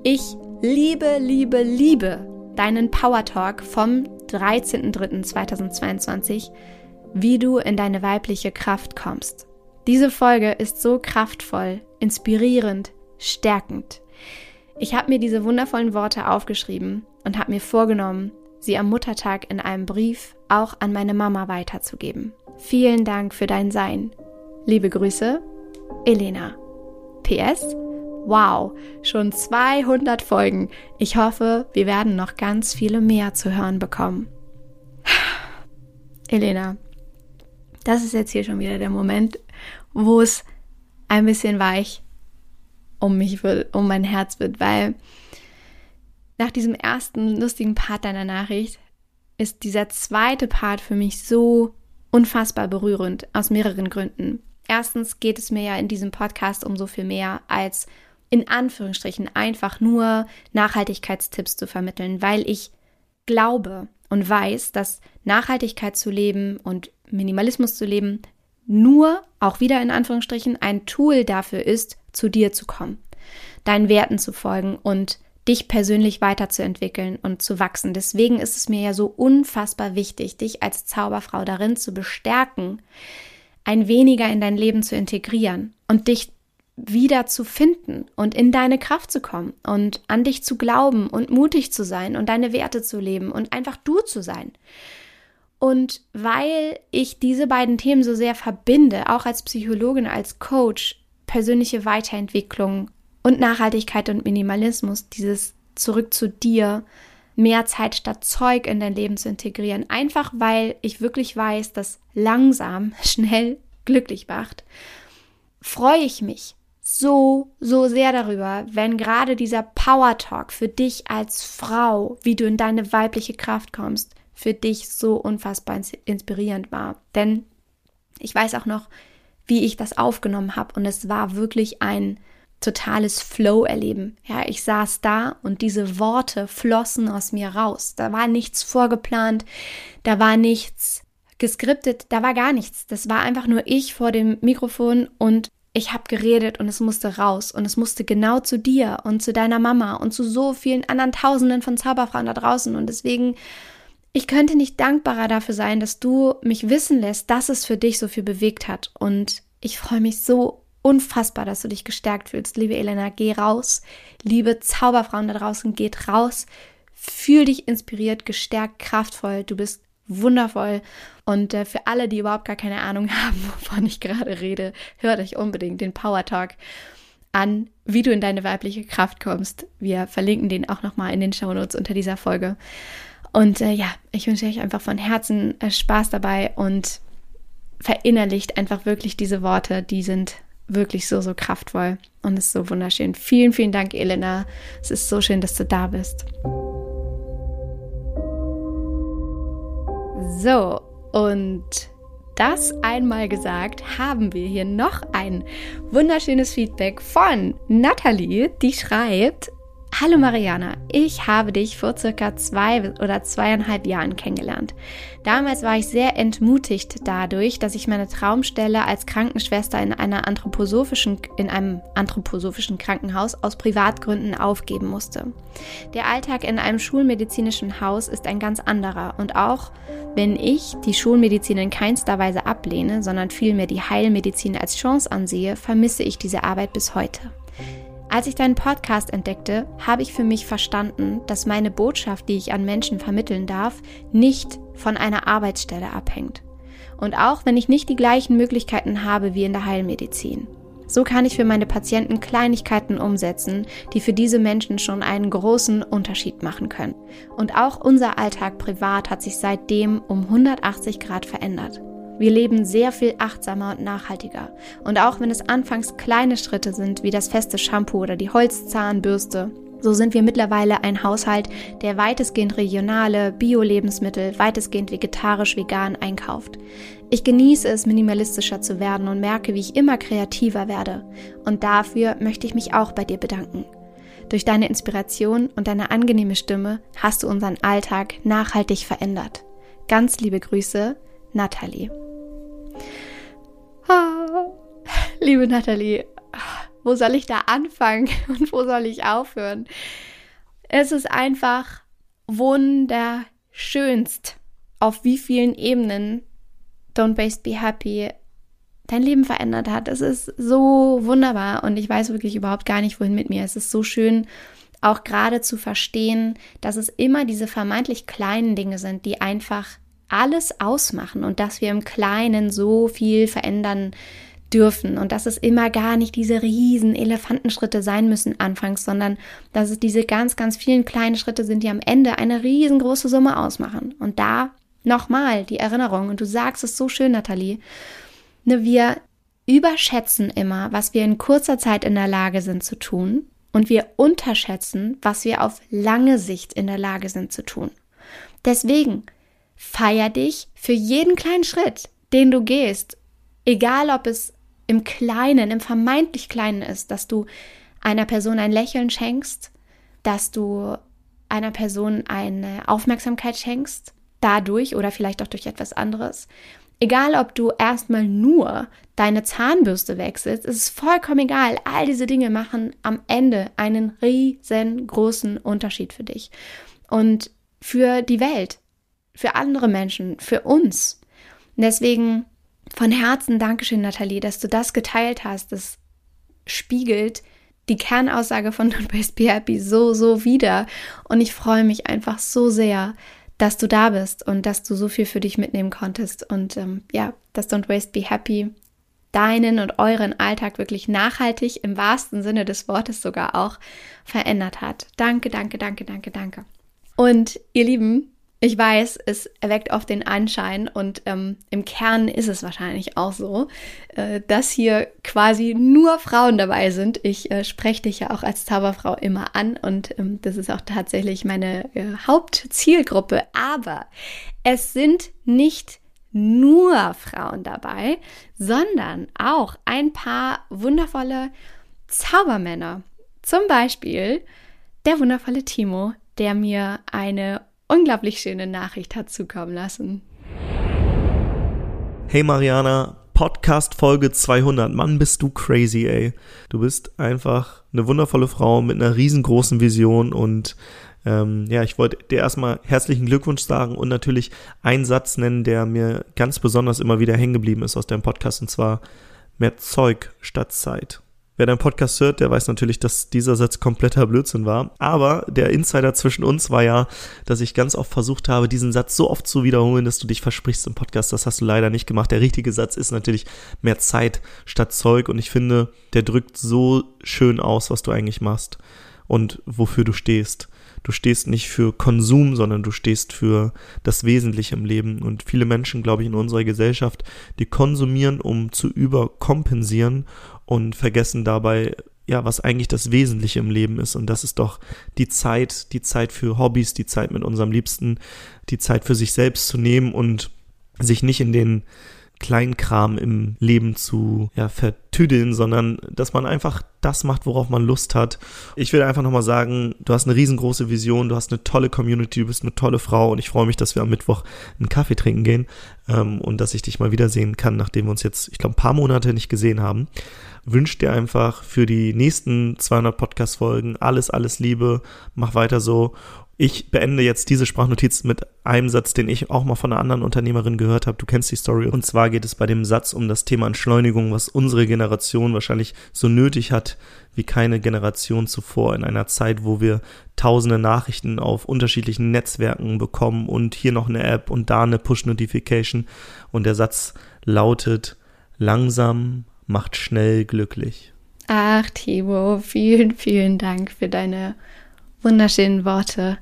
Ich liebe, liebe, liebe deinen Power Talk vom 13.03.2022, wie du in deine weibliche Kraft kommst. Diese Folge ist so kraftvoll, inspirierend, stärkend. Ich habe mir diese wundervollen Worte aufgeschrieben und habe mir vorgenommen, sie am Muttertag in einem Brief auch an meine Mama weiterzugeben. Vielen Dank für dein Sein. Liebe Grüße, Elena. PS? Wow, schon 200 Folgen. Ich hoffe, wir werden noch ganz viele mehr zu hören bekommen. [SIGHS] Elena, das ist jetzt hier schon wieder der Moment, wo es ein bisschen weich um mich wird, um mein Herz wird, weil nach diesem ersten lustigen Part deiner Nachricht ist dieser zweite Part für mich so unfassbar berührend aus mehreren Gründen. Erstens geht es mir ja in diesem Podcast um so viel mehr als in Anführungsstrichen einfach nur Nachhaltigkeitstipps zu vermitteln, weil ich glaube und weiß, dass Nachhaltigkeit zu leben und Minimalismus zu leben nur, auch wieder in Anführungsstrichen, ein Tool dafür ist, zu dir zu kommen, deinen Werten zu folgen und dich persönlich weiterzuentwickeln und zu wachsen. Deswegen ist es mir ja so unfassbar wichtig, dich als Zauberfrau darin zu bestärken, ein weniger in dein Leben zu integrieren und dich wieder zu finden und in deine Kraft zu kommen und an dich zu glauben und mutig zu sein und deine Werte zu leben und einfach du zu sein. Und weil ich diese beiden Themen so sehr verbinde, auch als Psychologin, als Coach, persönliche Weiterentwicklung und Nachhaltigkeit und Minimalismus, dieses zurück zu dir, mehr Zeit statt Zeug in dein Leben zu integrieren. Einfach weil ich wirklich weiß, dass langsam, [LAUGHS] schnell glücklich macht, freue ich mich so, so sehr darüber, wenn gerade dieser Power Talk für dich als Frau, wie du in deine weibliche Kraft kommst, für dich so unfassbar inspirierend war. Denn ich weiß auch noch, wie ich das aufgenommen habe und es war wirklich ein totales Flow-Erleben. Ja, ich saß da und diese Worte flossen aus mir raus. Da war nichts vorgeplant, da war nichts geskriptet, da war gar nichts. Das war einfach nur ich vor dem Mikrofon und ich habe geredet und es musste raus und es musste genau zu dir und zu deiner Mama und zu so vielen anderen Tausenden von Zauberfrauen da draußen und deswegen ich könnte nicht dankbarer dafür sein, dass du mich wissen lässt, dass es für dich so viel bewegt hat und ich freue mich so unfassbar, dass du dich gestärkt fühlst. Liebe Elena, geh raus. Liebe Zauberfrauen da draußen, geht raus. Fühl dich inspiriert, gestärkt, kraftvoll. Du bist wundervoll. Und äh, für alle, die überhaupt gar keine Ahnung [LAUGHS] haben, wovon ich gerade rede, hört euch unbedingt den Power Talk an, wie du in deine weibliche Kraft kommst. Wir verlinken den auch nochmal in den Shownotes unter dieser Folge. Und äh, ja, ich wünsche euch einfach von Herzen äh, Spaß dabei und verinnerlicht einfach wirklich diese Worte, die sind wirklich so, so kraftvoll und ist so wunderschön. Vielen, vielen Dank, Elena. Es ist so schön, dass du da bist. So, und das einmal gesagt, haben wir hier noch ein wunderschönes Feedback von Nathalie, die schreibt, Hallo Mariana, ich habe dich vor circa zwei oder zweieinhalb Jahren kennengelernt. Damals war ich sehr entmutigt dadurch, dass ich meine Traumstelle als Krankenschwester in einer anthroposophischen, in einem anthroposophischen Krankenhaus aus Privatgründen aufgeben musste. Der Alltag in einem schulmedizinischen Haus ist ein ganz anderer und auch wenn ich die Schulmedizin in keinster Weise ablehne, sondern vielmehr die Heilmedizin als Chance ansehe, vermisse ich diese Arbeit bis heute. Als ich deinen Podcast entdeckte, habe ich für mich verstanden, dass meine Botschaft, die ich an Menschen vermitteln darf, nicht von einer Arbeitsstelle abhängt. Und auch wenn ich nicht die gleichen Möglichkeiten habe wie in der Heilmedizin. So kann ich für meine Patienten Kleinigkeiten umsetzen, die für diese Menschen schon einen großen Unterschied machen können. Und auch unser Alltag privat hat sich seitdem um 180 Grad verändert. Wir leben sehr viel achtsamer und nachhaltiger. Und auch wenn es anfangs kleine Schritte sind, wie das feste Shampoo oder die Holzzahnbürste, so sind wir mittlerweile ein Haushalt, der weitestgehend regionale Bio-Lebensmittel, weitestgehend vegetarisch-vegan einkauft. Ich genieße es, minimalistischer zu werden und merke, wie ich immer kreativer werde. Und dafür möchte ich mich auch bei dir bedanken. Durch deine Inspiration und deine angenehme Stimme hast du unseren Alltag nachhaltig verändert. Ganz liebe Grüße, Nathalie. Liebe Nathalie, wo soll ich da anfangen [LAUGHS] und wo soll ich aufhören? Es ist einfach wunderschönst, auf wie vielen Ebenen Don't Waste Be Happy dein Leben verändert hat. Es ist so wunderbar und ich weiß wirklich überhaupt gar nicht, wohin mit mir. Es ist so schön, auch gerade zu verstehen, dass es immer diese vermeintlich kleinen Dinge sind, die einfach alles ausmachen und dass wir im Kleinen so viel verändern dürfen und dass es immer gar nicht diese riesen Elefantenschritte sein müssen anfangs, sondern dass es diese ganz, ganz vielen kleinen Schritte sind, die am Ende eine riesengroße Summe ausmachen. Und da nochmal die Erinnerung, und du sagst es so schön, Nathalie, ne, wir überschätzen immer, was wir in kurzer Zeit in der Lage sind zu tun und wir unterschätzen, was wir auf lange Sicht in der Lage sind zu tun. Deswegen Feier dich für jeden kleinen Schritt, den du gehst. Egal, ob es im Kleinen, im vermeintlich Kleinen ist, dass du einer Person ein Lächeln schenkst, dass du einer Person eine Aufmerksamkeit schenkst, dadurch oder vielleicht auch durch etwas anderes. Egal, ob du erstmal nur deine Zahnbürste wechselst, ist es vollkommen egal. All diese Dinge machen am Ende einen riesengroßen Unterschied für dich und für die Welt für andere Menschen, für uns. Deswegen von Herzen Dankeschön, Nathalie, dass du das geteilt hast. Das spiegelt die Kernaussage von Don't Waste Be Happy so, so wieder. Und ich freue mich einfach so sehr, dass du da bist und dass du so viel für dich mitnehmen konntest. Und ähm, ja, dass Don't Waste Be Happy deinen und euren Alltag wirklich nachhaltig, im wahrsten Sinne des Wortes sogar auch, verändert hat. Danke, danke, danke, danke, danke. Und ihr Lieben, ich weiß, es erweckt oft den Anschein und ähm, im Kern ist es wahrscheinlich auch so, äh, dass hier quasi nur Frauen dabei sind. Ich äh, spreche dich ja auch als Zauberfrau immer an und ähm, das ist auch tatsächlich meine äh, Hauptzielgruppe. Aber es sind nicht nur Frauen dabei, sondern auch ein paar wundervolle Zaubermänner. Zum Beispiel der wundervolle Timo, der mir eine unglaublich schöne Nachricht hat zukommen lassen. Hey Mariana, Podcast Folge 200. Mann, bist du crazy, ey. Du bist einfach eine wundervolle Frau mit einer riesengroßen Vision und ähm, ja, ich wollte dir erstmal herzlichen Glückwunsch sagen und natürlich einen Satz nennen, der mir ganz besonders immer wieder hängen geblieben ist aus deinem Podcast und zwar mehr Zeug statt Zeit. Wer deinen Podcast hört, der weiß natürlich, dass dieser Satz kompletter Blödsinn war. Aber der Insider zwischen uns war ja, dass ich ganz oft versucht habe, diesen Satz so oft zu wiederholen, dass du dich versprichst im Podcast. Das hast du leider nicht gemacht. Der richtige Satz ist natürlich mehr Zeit statt Zeug. Und ich finde, der drückt so schön aus, was du eigentlich machst. und wofür du stehst. Du stehst nicht für Konsum, sondern du stehst für das Wesentliche im Leben. Und viele Menschen, glaube ich, in unserer Gesellschaft, die konsumieren, um zu überkompensieren und vergessen dabei, ja, was eigentlich das Wesentliche im Leben ist. Und das ist doch die Zeit, die Zeit für Hobbys, die Zeit mit unserem Liebsten, die Zeit für sich selbst zu nehmen und sich nicht in den Kleinkram im Leben zu ja, vertüdeln, sondern dass man einfach das macht, worauf man Lust hat. Ich will einfach nochmal sagen, du hast eine riesengroße Vision, du hast eine tolle Community, du bist eine tolle Frau und ich freue mich, dass wir am Mittwoch einen Kaffee trinken gehen ähm, und dass ich dich mal wiedersehen kann, nachdem wir uns jetzt, ich glaube, ein paar Monate nicht gesehen haben. Wünsche dir einfach für die nächsten 200 Podcast-Folgen alles, alles Liebe, mach weiter so ich beende jetzt diese Sprachnotiz mit einem Satz, den ich auch mal von einer anderen Unternehmerin gehört habe. Du kennst die Story. Und zwar geht es bei dem Satz um das Thema Entschleunigung, was unsere Generation wahrscheinlich so nötig hat wie keine Generation zuvor in einer Zeit, wo wir tausende Nachrichten auf unterschiedlichen Netzwerken bekommen und hier noch eine App und da eine Push-Notification. Und der Satz lautet, langsam macht schnell glücklich. Ach, Timo, vielen, vielen Dank für deine wunderschönen Worte.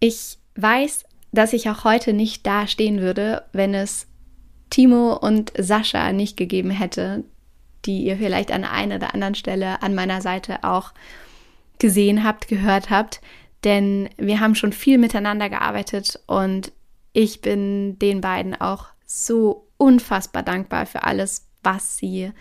Ich weiß, dass ich auch heute nicht da stehen würde, wenn es Timo und Sascha nicht gegeben hätte, die ihr vielleicht an einer oder anderen Stelle an meiner Seite auch gesehen habt, gehört habt. Denn wir haben schon viel miteinander gearbeitet und ich bin den beiden auch so unfassbar dankbar für alles, was sie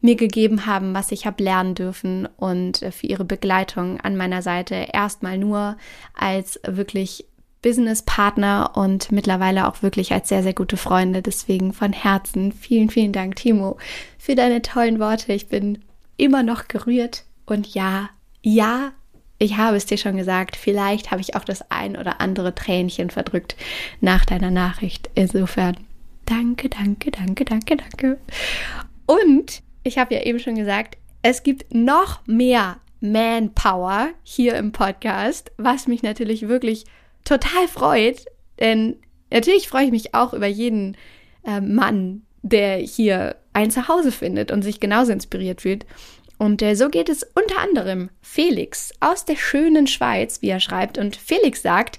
mir gegeben haben, was ich habe lernen dürfen und äh, für ihre Begleitung an meiner Seite. Erstmal nur als wirklich Businesspartner und mittlerweile auch wirklich als sehr, sehr gute Freunde. Deswegen von Herzen vielen, vielen Dank, Timo, für deine tollen Worte. Ich bin immer noch gerührt und ja, ja, ich habe es dir schon gesagt, vielleicht habe ich auch das ein oder andere Tränchen verdrückt nach deiner Nachricht. Insofern, danke, danke, danke, danke, danke. Und ich habe ja eben schon gesagt, es gibt noch mehr Manpower hier im Podcast, was mich natürlich wirklich total freut. Denn natürlich freue ich mich auch über jeden äh, Mann, der hier ein Zuhause findet und sich genauso inspiriert fühlt. Und äh, so geht es unter anderem Felix aus der schönen Schweiz, wie er schreibt. Und Felix sagt,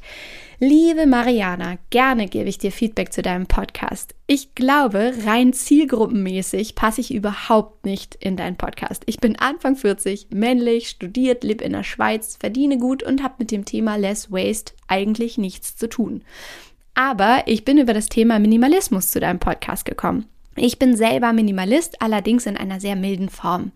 Liebe Mariana, gerne gebe ich dir Feedback zu deinem Podcast. Ich glaube, rein zielgruppenmäßig passe ich überhaupt nicht in deinen Podcast. Ich bin Anfang 40, männlich, studiert, lebe in der Schweiz, verdiene gut und habe mit dem Thema Less Waste eigentlich nichts zu tun. Aber ich bin über das Thema Minimalismus zu deinem Podcast gekommen. Ich bin selber Minimalist, allerdings in einer sehr milden Form.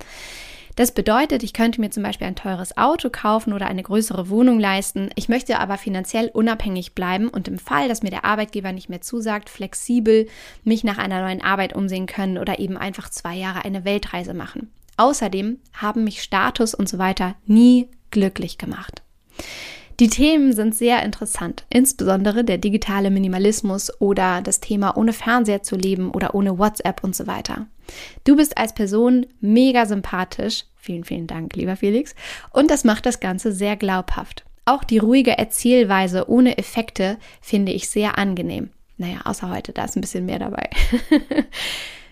Das bedeutet, ich könnte mir zum Beispiel ein teures Auto kaufen oder eine größere Wohnung leisten. Ich möchte aber finanziell unabhängig bleiben und im Fall, dass mir der Arbeitgeber nicht mehr zusagt, flexibel mich nach einer neuen Arbeit umsehen können oder eben einfach zwei Jahre eine Weltreise machen. Außerdem haben mich Status und so weiter nie glücklich gemacht. Die Themen sind sehr interessant, insbesondere der digitale Minimalismus oder das Thema ohne Fernseher zu leben oder ohne WhatsApp und so weiter. Du bist als Person mega sympathisch. Vielen, vielen Dank, lieber Felix. Und das macht das Ganze sehr glaubhaft. Auch die ruhige Erzählweise ohne Effekte finde ich sehr angenehm. Naja, außer heute, da ist ein bisschen mehr dabei. [LAUGHS]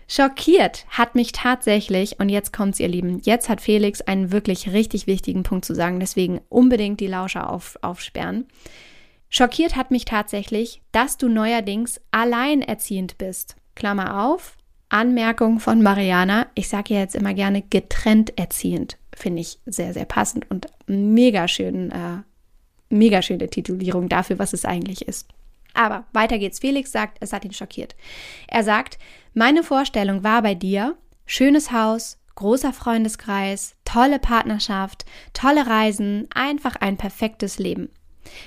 Schockiert hat mich tatsächlich, und jetzt kommt's, ihr Lieben, jetzt hat Felix einen wirklich richtig wichtigen Punkt zu sagen, deswegen unbedingt die Lauscher auf, aufsperren. Schockiert hat mich tatsächlich, dass du neuerdings alleinerziehend bist. Klammer auf, Anmerkung von Mariana. Ich sage ja jetzt immer gerne getrennt erziehend. Finde ich sehr, sehr passend und mega schön, äh, mega schöne Titulierung dafür, was es eigentlich ist. Aber weiter geht's. Felix sagt, es hat ihn schockiert. Er sagt, meine Vorstellung war bei dir, schönes Haus, großer Freundeskreis, tolle Partnerschaft, tolle Reisen, einfach ein perfektes Leben.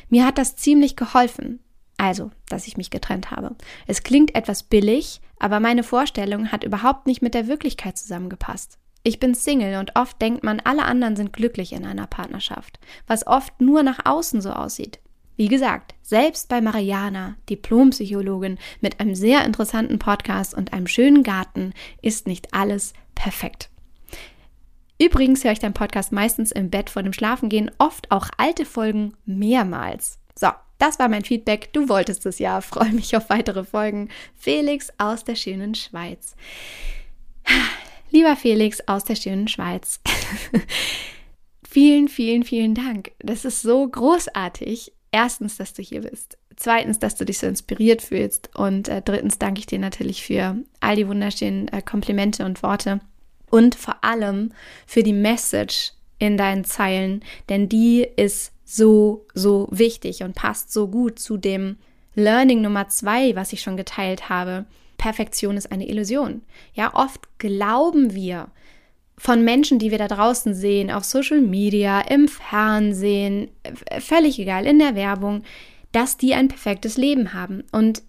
Mir hat das ziemlich geholfen. Also, dass ich mich getrennt habe. Es klingt etwas billig, aber meine Vorstellung hat überhaupt nicht mit der Wirklichkeit zusammengepasst. Ich bin Single und oft denkt man, alle anderen sind glücklich in einer Partnerschaft, was oft nur nach außen so aussieht. Wie gesagt, selbst bei Mariana, Diplompsychologin mit einem sehr interessanten Podcast und einem schönen Garten, ist nicht alles perfekt. Übrigens höre ich deinen Podcast meistens im Bett vor dem Schlafengehen, oft auch alte Folgen mehrmals. So, das war mein Feedback. Du wolltest es ja. Freue mich auf weitere Folgen. Felix aus der schönen Schweiz. Lieber Felix aus der schönen Schweiz. [LAUGHS] vielen, vielen, vielen Dank. Das ist so großartig. Erstens, dass du hier bist. Zweitens, dass du dich so inspiriert fühlst. Und äh, drittens danke ich dir natürlich für all die wunderschönen äh, Komplimente und Worte. Und vor allem für die Message in deinen Zeilen, denn die ist so, so wichtig und passt so gut zu dem Learning Nummer zwei, was ich schon geteilt habe. Perfektion ist eine Illusion. Ja, oft glauben wir von Menschen, die wir da draußen sehen, auf Social Media, im Fernsehen, völlig egal, in der Werbung, dass die ein perfektes Leben haben. Und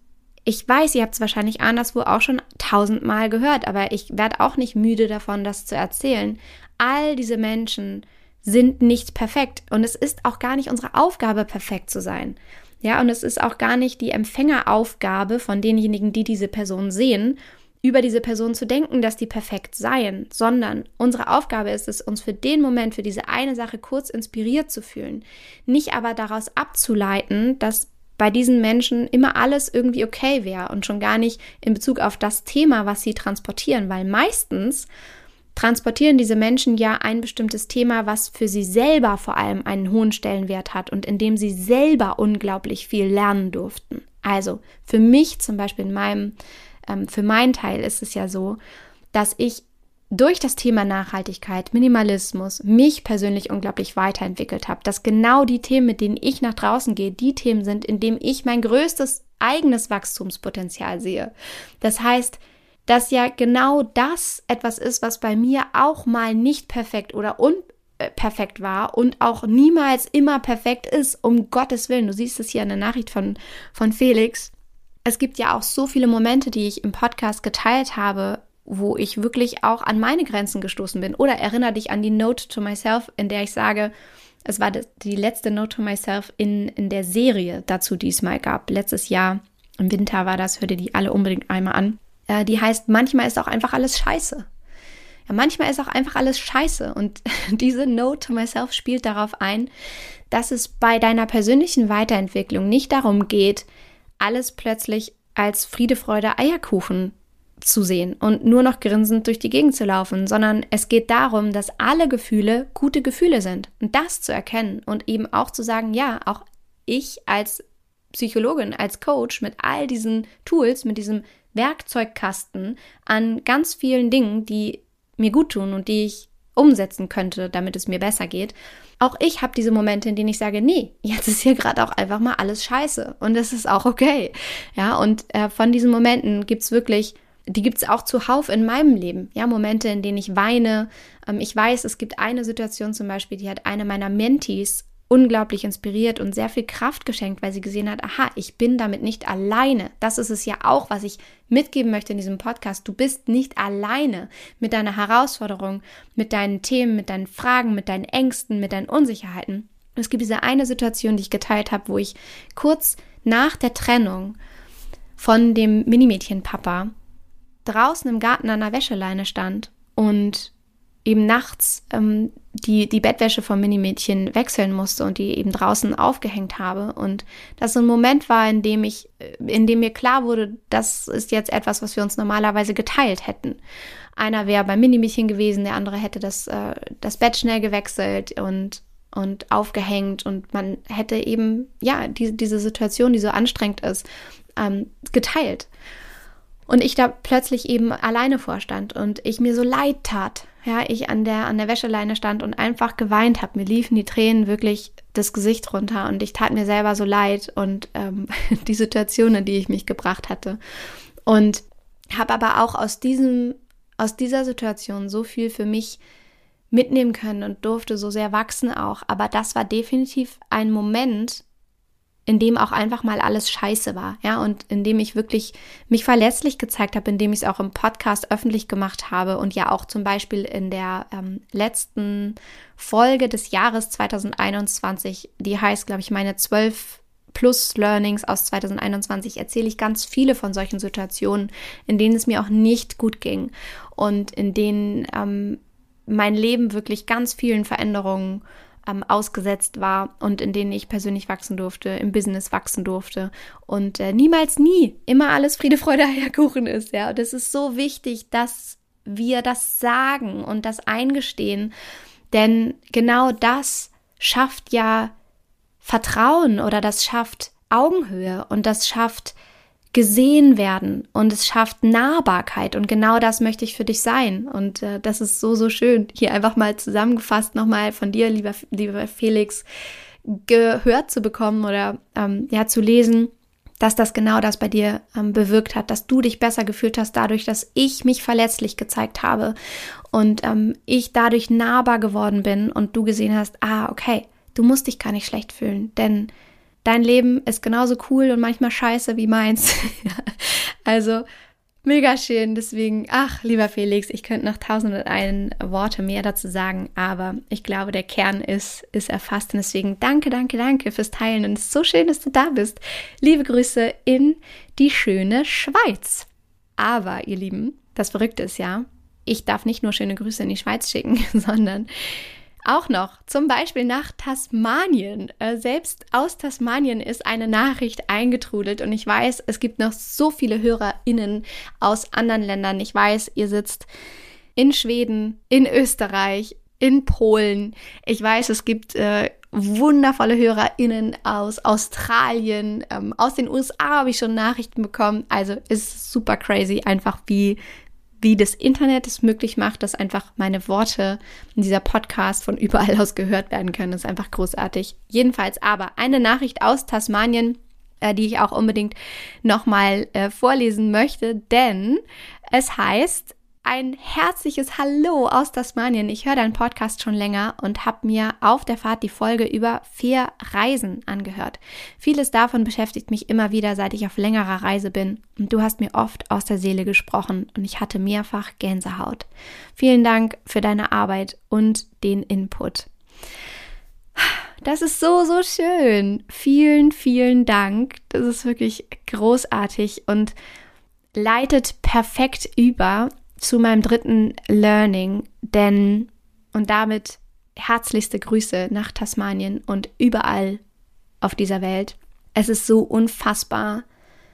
ich weiß, ihr habt es wahrscheinlich anderswo auch schon tausendmal gehört, aber ich werde auch nicht müde davon, das zu erzählen. All diese Menschen sind nicht perfekt und es ist auch gar nicht unsere Aufgabe, perfekt zu sein. Ja, und es ist auch gar nicht die Empfängeraufgabe von denjenigen, die diese Person sehen, über diese Person zu denken, dass die perfekt seien, sondern unsere Aufgabe ist es, uns für den Moment, für diese eine Sache kurz inspiriert zu fühlen. Nicht aber daraus abzuleiten, dass bei diesen Menschen immer alles irgendwie okay wäre und schon gar nicht in Bezug auf das Thema, was sie transportieren, weil meistens transportieren diese Menschen ja ein bestimmtes Thema, was für sie selber vor allem einen hohen Stellenwert hat und in dem sie selber unglaublich viel lernen durften. Also für mich zum Beispiel in meinem ähm, für meinen Teil ist es ja so, dass ich durch das Thema Nachhaltigkeit, Minimalismus mich persönlich unglaublich weiterentwickelt habe. Dass genau die Themen, mit denen ich nach draußen gehe, die Themen sind, in denen ich mein größtes eigenes Wachstumspotenzial sehe. Das heißt, dass ja genau das etwas ist, was bei mir auch mal nicht perfekt oder unperfekt war und auch niemals immer perfekt ist, um Gottes Willen. Du siehst es hier in der Nachricht von, von Felix es gibt ja auch so viele Momente, die ich im Podcast geteilt habe, wo ich wirklich auch an meine Grenzen gestoßen bin. Oder erinnere dich an die Note to Myself, in der ich sage, es war die letzte Note to Myself in, in der Serie dazu, die es mal gab. Letztes Jahr im Winter war das, hör dir die alle unbedingt einmal an. Äh, die heißt, manchmal ist auch einfach alles scheiße. Ja, manchmal ist auch einfach alles scheiße. Und [LAUGHS] diese Note to Myself spielt darauf ein, dass es bei deiner persönlichen Weiterentwicklung nicht darum geht, alles plötzlich als Friede, Freude, Eierkuchen zu sehen und nur noch grinsend durch die Gegend zu laufen, sondern es geht darum, dass alle Gefühle gute Gefühle sind und das zu erkennen und eben auch zu sagen, ja, auch ich als Psychologin, als Coach mit all diesen Tools, mit diesem Werkzeugkasten an ganz vielen Dingen, die mir gut tun und die ich umsetzen könnte, damit es mir besser geht, auch ich habe diese Momente, in denen ich sage, nee, jetzt ist hier gerade auch einfach mal alles scheiße und es ist auch okay. Ja, und äh, von diesen Momenten gibt's wirklich, die gibt's auch zuhauf in meinem Leben. Ja, Momente, in denen ich weine. Ähm, ich weiß, es gibt eine Situation zum Beispiel, die hat eine meiner Mentees unglaublich inspiriert und sehr viel Kraft geschenkt, weil sie gesehen hat, aha, ich bin damit nicht alleine. Das ist es ja auch, was ich mitgeben möchte in diesem Podcast. Du bist nicht alleine mit deiner Herausforderung, mit deinen Themen, mit deinen Fragen, mit deinen Ängsten, mit deinen Unsicherheiten. Es gibt diese eine Situation, die ich geteilt habe, wo ich kurz nach der Trennung von dem Minimädchen-Papa draußen im Garten an der Wäscheleine stand und eben nachts ähm, die, die Bettwäsche vom Minimädchen wechseln musste und die eben draußen aufgehängt habe. Und das so ein Moment war, in dem ich, in dem mir klar wurde, das ist jetzt etwas, was wir uns normalerweise geteilt hätten. Einer wäre beim Minimädchen gewesen, der andere hätte das, äh, das Bett schnell gewechselt und, und aufgehängt und man hätte eben, ja, die, diese Situation, die so anstrengend ist, ähm, geteilt. Und ich da plötzlich eben alleine vorstand und ich mir so leid tat, ja, ich an der, an der Wäscheleine stand und einfach geweint habe. Mir liefen die Tränen wirklich das Gesicht runter und ich tat mir selber so leid und ähm, [LAUGHS] die Situation, in die ich mich gebracht hatte. Und habe aber auch aus diesem, aus dieser Situation so viel für mich mitnehmen können und durfte so sehr wachsen auch. Aber das war definitiv ein Moment, in dem auch einfach mal alles scheiße war, ja, und in dem ich wirklich mich verletzlich gezeigt habe, in dem ich es auch im Podcast öffentlich gemacht habe und ja auch zum Beispiel in der ähm, letzten Folge des Jahres 2021, die heißt, glaube ich, meine zwölf plus Learnings aus 2021 erzähle ich ganz viele von solchen Situationen, in denen es mir auch nicht gut ging und in denen ähm, mein Leben wirklich ganz vielen Veränderungen ähm, ausgesetzt war und in denen ich persönlich wachsen durfte, im Business wachsen durfte und äh, niemals nie immer alles Friede, Freude, Eierkuchen ist, ja. Und es ist so wichtig, dass wir das sagen und das eingestehen, Denn genau das schafft ja Vertrauen oder das schafft Augenhöhe und das schafft gesehen werden und es schafft Nahbarkeit und genau das möchte ich für dich sein. Und äh, das ist so so schön. Hier einfach mal zusammengefasst nochmal von dir lieber lieber Felix gehört zu bekommen oder ähm, ja zu lesen dass das genau das bei dir ähm, bewirkt hat, dass du dich besser gefühlt hast dadurch, dass ich mich verletzlich gezeigt habe und ähm, ich dadurch nahbar geworden bin und du gesehen hast, ah, okay, du musst dich gar nicht schlecht fühlen, denn dein Leben ist genauso cool und manchmal scheiße wie meins. [LAUGHS] also Mega schön, deswegen, ach, lieber Felix, ich könnte noch tausend und ein Worte mehr dazu sagen, aber ich glaube, der Kern ist, ist erfasst und deswegen danke, danke, danke fürs Teilen und es ist so schön, dass du da bist. Liebe Grüße in die schöne Schweiz. Aber, ihr Lieben, das Verrückte ist ja, ich darf nicht nur schöne Grüße in die Schweiz schicken, [LAUGHS] sondern auch noch, zum Beispiel nach Tasmanien. Äh, selbst aus Tasmanien ist eine Nachricht eingetrudelt und ich weiß, es gibt noch so viele HörerInnen aus anderen Ländern. Ich weiß, ihr sitzt in Schweden, in Österreich, in Polen. Ich weiß, es gibt äh, wundervolle HörerInnen aus Australien, ähm, aus den USA habe ich schon Nachrichten bekommen. Also ist super crazy, einfach wie wie das Internet es möglich macht, dass einfach meine Worte in dieser Podcast von überall aus gehört werden können. Das ist einfach großartig. Jedenfalls aber eine Nachricht aus Tasmanien, äh, die ich auch unbedingt nochmal äh, vorlesen möchte, denn es heißt, ein herzliches Hallo aus Tasmanien. Ich höre deinen Podcast schon länger und habe mir auf der Fahrt die Folge über Fair Reisen angehört. Vieles davon beschäftigt mich immer wieder, seit ich auf längerer Reise bin. Und du hast mir oft aus der Seele gesprochen und ich hatte mehrfach Gänsehaut. Vielen Dank für deine Arbeit und den Input. Das ist so, so schön. Vielen, vielen Dank. Das ist wirklich großartig und leitet perfekt über zu meinem dritten Learning, denn und damit herzlichste Grüße nach Tasmanien und überall auf dieser Welt. Es ist so unfassbar,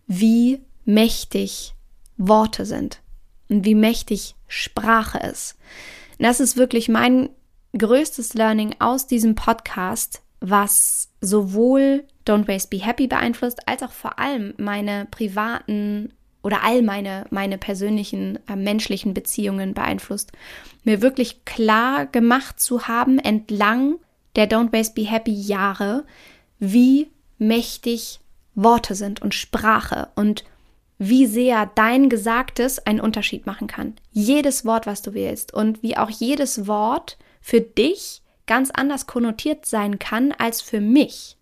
wie mächtig Worte sind und wie mächtig Sprache ist. Und das ist wirklich mein größtes Learning aus diesem Podcast, was sowohl Don't Waste Be Happy beeinflusst, als auch vor allem meine privaten oder all meine, meine persönlichen äh, menschlichen Beziehungen beeinflusst. Mir wirklich klar gemacht zu haben, entlang der Don't Waste Be Happy Jahre, wie mächtig Worte sind und Sprache und wie sehr dein Gesagtes einen Unterschied machen kann. Jedes Wort, was du wählst und wie auch jedes Wort für dich ganz anders konnotiert sein kann als für mich.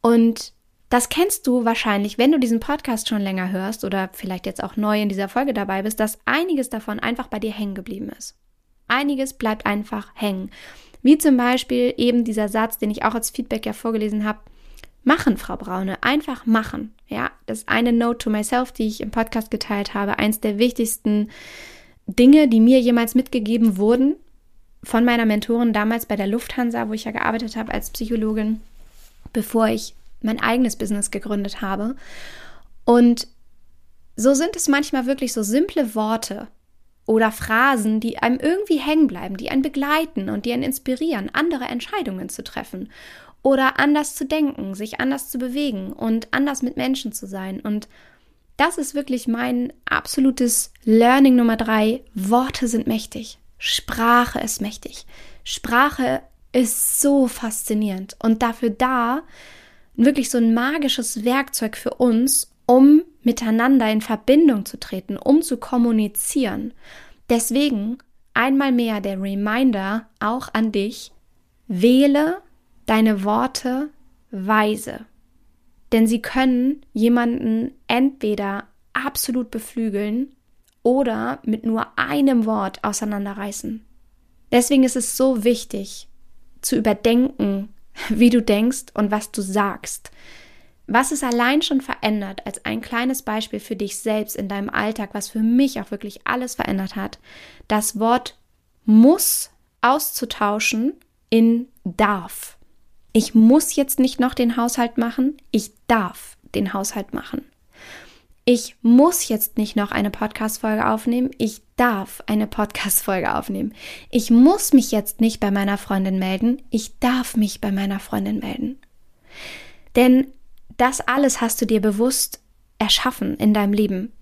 Und das kennst du wahrscheinlich, wenn du diesen Podcast schon länger hörst oder vielleicht jetzt auch neu in dieser Folge dabei bist, dass einiges davon einfach bei dir hängen geblieben ist. Einiges bleibt einfach hängen. Wie zum Beispiel eben dieser Satz, den ich auch als Feedback ja vorgelesen habe. Machen, Frau Braune, einfach machen. Ja, das eine Note to myself, die ich im Podcast geteilt habe. Eins der wichtigsten Dinge, die mir jemals mitgegeben wurden von meiner Mentorin damals bei der Lufthansa, wo ich ja gearbeitet habe als Psychologin, bevor ich mein eigenes Business gegründet habe. Und so sind es manchmal wirklich so simple Worte oder Phrasen, die einem irgendwie hängen bleiben, die einen begleiten und die einen inspirieren, andere Entscheidungen zu treffen oder anders zu denken, sich anders zu bewegen und anders mit Menschen zu sein. Und das ist wirklich mein absolutes Learning Nummer drei. Worte sind mächtig. Sprache ist mächtig. Sprache ist so faszinierend und dafür da, wirklich so ein magisches Werkzeug für uns, um miteinander in Verbindung zu treten, um zu kommunizieren. Deswegen einmal mehr der Reminder auch an dich, wähle deine Worte weise. Denn sie können jemanden entweder absolut beflügeln oder mit nur einem Wort auseinanderreißen. Deswegen ist es so wichtig zu überdenken, wie du denkst und was du sagst. Was es allein schon verändert, als ein kleines Beispiel für dich selbst in deinem Alltag, was für mich auch wirklich alles verändert hat, das Wort muss auszutauschen in darf. Ich muss jetzt nicht noch den Haushalt machen, ich darf den Haushalt machen. Ich muss jetzt nicht noch eine Podcast-Folge aufnehmen. Ich darf eine Podcast-Folge aufnehmen. Ich muss mich jetzt nicht bei meiner Freundin melden. Ich darf mich bei meiner Freundin melden. Denn das alles hast du dir bewusst erschaffen in deinem Leben.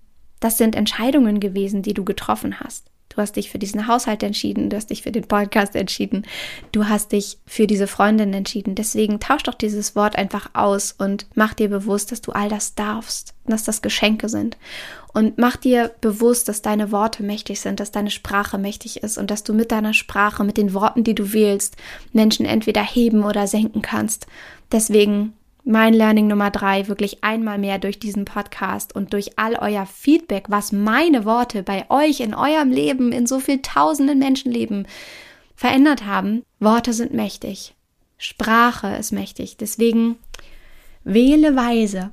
Das sind Entscheidungen gewesen, die du getroffen hast. Du hast dich für diesen Haushalt entschieden, du hast dich für den Podcast entschieden, du hast dich für diese Freundin entschieden. Deswegen tausch doch dieses Wort einfach aus und mach dir bewusst, dass du all das darfst, dass das Geschenke sind. Und mach dir bewusst, dass deine Worte mächtig sind, dass deine Sprache mächtig ist und dass du mit deiner Sprache, mit den Worten, die du wählst, Menschen entweder heben oder senken kannst. Deswegen mein Learning Nummer drei wirklich einmal mehr durch diesen Podcast und durch all euer Feedback, was meine Worte bei euch in eurem Leben, in so viel tausenden Menschenleben verändert haben. Worte sind mächtig. Sprache ist mächtig. Deswegen wähle weise.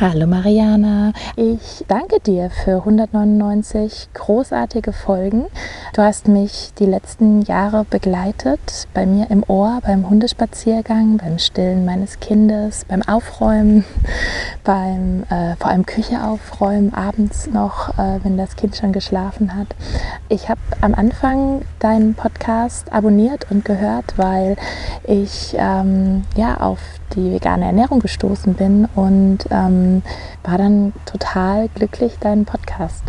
Hallo Mariana, ich danke dir für 199 großartige Folgen. Du hast mich die letzten Jahre begleitet, bei mir im Ohr, beim Hundespaziergang, beim Stillen meines Kindes, beim Aufräumen, [LAUGHS] beim äh, vor allem Küche aufräumen, abends noch, äh, wenn das Kind schon geschlafen hat. Ich habe am Anfang deinen Podcast abonniert und gehört, weil ich ähm, ja auf die vegane Ernährung gestoßen bin und ähm, war dann total glücklich, deinen Podcast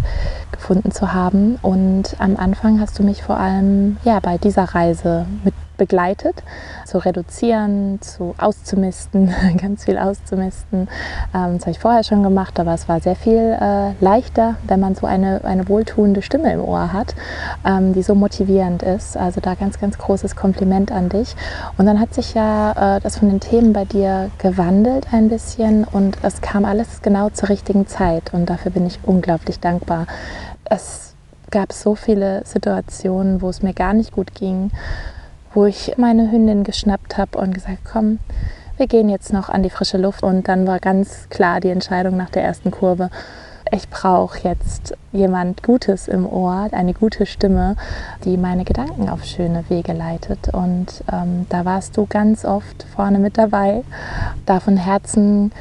gefunden zu haben. Und am Anfang hast du mich vor allem ja, bei dieser Reise mit begleitet, zu reduzieren, zu auszumisten, [LAUGHS] ganz viel auszumisten. Ähm, das habe ich vorher schon gemacht, aber es war sehr viel äh, leichter, wenn man so eine, eine wohltuende Stimme im Ohr hat, ähm, die so motivierend ist. Also da ganz, ganz großes Kompliment an dich. Und dann hat sich ja äh, das von den Themen bei dir gewandelt ein bisschen und es kam alles genau zur richtigen Zeit und dafür bin ich unglaublich dankbar. Es gab so viele Situationen, wo es mir gar nicht gut ging wo ich meine Hündin geschnappt habe und gesagt, komm, wir gehen jetzt noch an die frische Luft. Und dann war ganz klar die Entscheidung nach der ersten Kurve, ich brauche jetzt jemand Gutes im Ohr, eine gute Stimme, die meine Gedanken auf schöne Wege leitet. Und ähm, da warst du ganz oft vorne mit dabei. Da von Herzen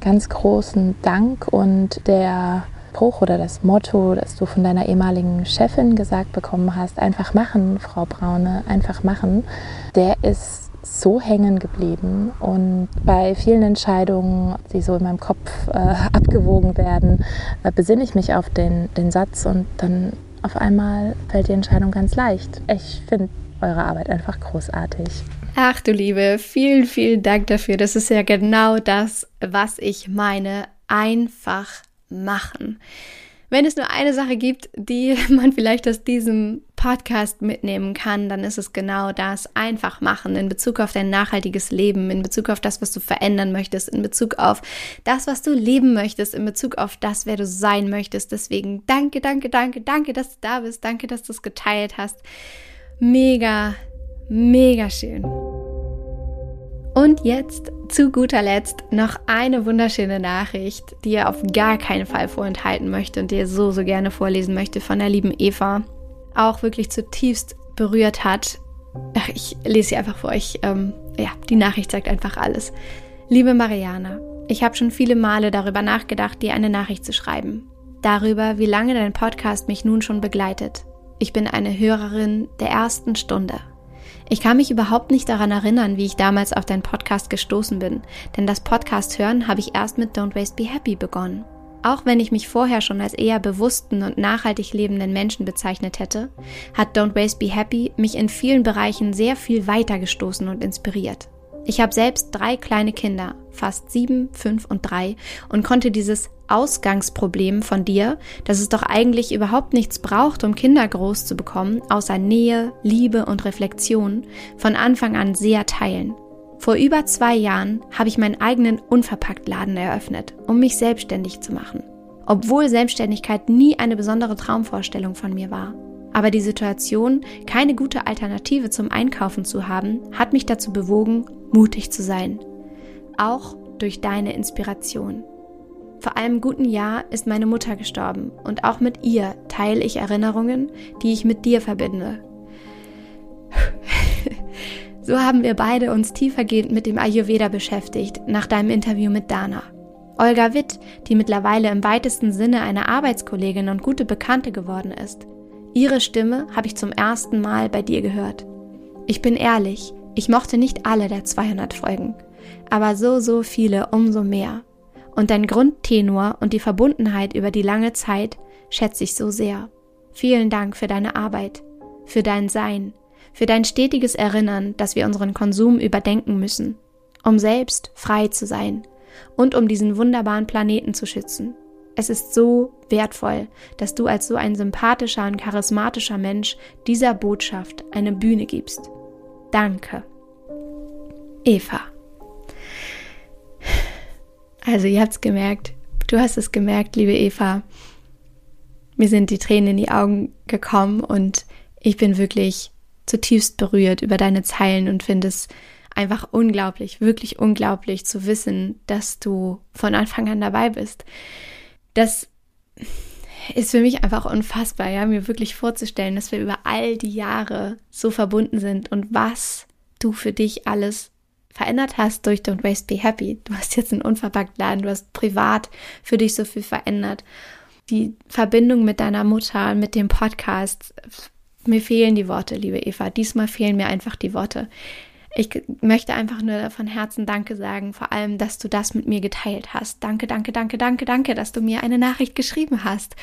ganz großen Dank und der Spruch oder das Motto, das du von deiner ehemaligen Chefin gesagt bekommen hast, einfach machen, Frau Braune, einfach machen, der ist so hängen geblieben und bei vielen Entscheidungen, die so in meinem Kopf äh, abgewogen werden, äh, besinne ich mich auf den, den Satz und dann auf einmal fällt die Entscheidung ganz leicht. Ich finde eure Arbeit einfach großartig. Ach du Liebe, vielen, vielen Dank dafür. Das ist ja genau das, was ich meine. Einfach machen. Wenn es nur eine Sache gibt, die [LAUGHS] man vielleicht aus diesem Podcast mitnehmen kann, dann ist es genau das. Einfach machen in Bezug auf dein nachhaltiges Leben, in Bezug auf das, was du verändern möchtest, in Bezug auf das, was du leben möchtest, in Bezug auf das, wer du sein möchtest. Deswegen danke, danke, danke, danke, dass du da bist. Danke, dass du es geteilt hast. Mega, mega schön. Und jetzt zu guter Letzt noch eine wunderschöne Nachricht, die ihr auf gar keinen Fall vorenthalten möchte und die ihr so, so gerne vorlesen möchte von der lieben Eva. Auch wirklich zutiefst berührt hat. Ach, ich lese sie einfach vor euch. Ähm, ja, die Nachricht sagt einfach alles. Liebe Mariana, ich habe schon viele Male darüber nachgedacht, dir eine Nachricht zu schreiben. Darüber, wie lange dein Podcast mich nun schon begleitet. Ich bin eine Hörerin der ersten Stunde. Ich kann mich überhaupt nicht daran erinnern, wie ich damals auf deinen Podcast gestoßen bin, denn das Podcast hören habe ich erst mit Don't Waste Be Happy begonnen. Auch wenn ich mich vorher schon als eher bewussten und nachhaltig lebenden Menschen bezeichnet hätte, hat Don't Waste Be Happy mich in vielen Bereichen sehr viel weiter gestoßen und inspiriert. Ich habe selbst drei kleine Kinder, fast sieben, fünf und drei, und konnte dieses Ausgangsproblem von dir, dass es doch eigentlich überhaupt nichts braucht, um Kinder groß zu bekommen, außer Nähe, Liebe und Reflexion, von Anfang an sehr teilen. Vor über zwei Jahren habe ich meinen eigenen Unverpacktladen eröffnet, um mich selbstständig zu machen. Obwohl Selbstständigkeit nie eine besondere Traumvorstellung von mir war. Aber die Situation, keine gute Alternative zum Einkaufen zu haben, hat mich dazu bewogen, mutig zu sein. Auch durch deine Inspiration. Vor einem guten Jahr ist meine Mutter gestorben und auch mit ihr teile ich Erinnerungen, die ich mit dir verbinde. [LAUGHS] so haben wir beide uns tiefergehend mit dem Ayurveda beschäftigt nach deinem Interview mit Dana. Olga Witt, die mittlerweile im weitesten Sinne eine Arbeitskollegin und gute Bekannte geworden ist. Ihre Stimme habe ich zum ersten Mal bei dir gehört. Ich bin ehrlich, ich mochte nicht alle der 200 Folgen, aber so, so viele umso mehr. Und dein Grundtenor und die Verbundenheit über die lange Zeit schätze ich so sehr. Vielen Dank für deine Arbeit, für dein Sein, für dein stetiges Erinnern, dass wir unseren Konsum überdenken müssen, um selbst frei zu sein und um diesen wunderbaren Planeten zu schützen. Es ist so wertvoll, dass du als so ein sympathischer und charismatischer Mensch dieser Botschaft eine Bühne gibst. Danke. Eva. Also ihr habt's gemerkt, du hast es gemerkt, liebe Eva. Mir sind die Tränen in die Augen gekommen und ich bin wirklich zutiefst berührt über deine Zeilen und finde es einfach unglaublich, wirklich unglaublich zu wissen, dass du von Anfang an dabei bist. Das ist für mich einfach unfassbar, ja, mir wirklich vorzustellen, dass wir über all die Jahre so verbunden sind und was du für dich alles verändert hast durch Don't Waste Be Happy. Du hast jetzt einen unverpackt Laden, du hast privat für dich so viel verändert. Die Verbindung mit deiner Mutter, mit dem Podcast, mir fehlen die Worte, liebe Eva. Diesmal fehlen mir einfach die Worte. Ich möchte einfach nur von Herzen Danke sagen, vor allem, dass du das mit mir geteilt hast. Danke, danke, danke, danke, danke, dass du mir eine Nachricht geschrieben hast.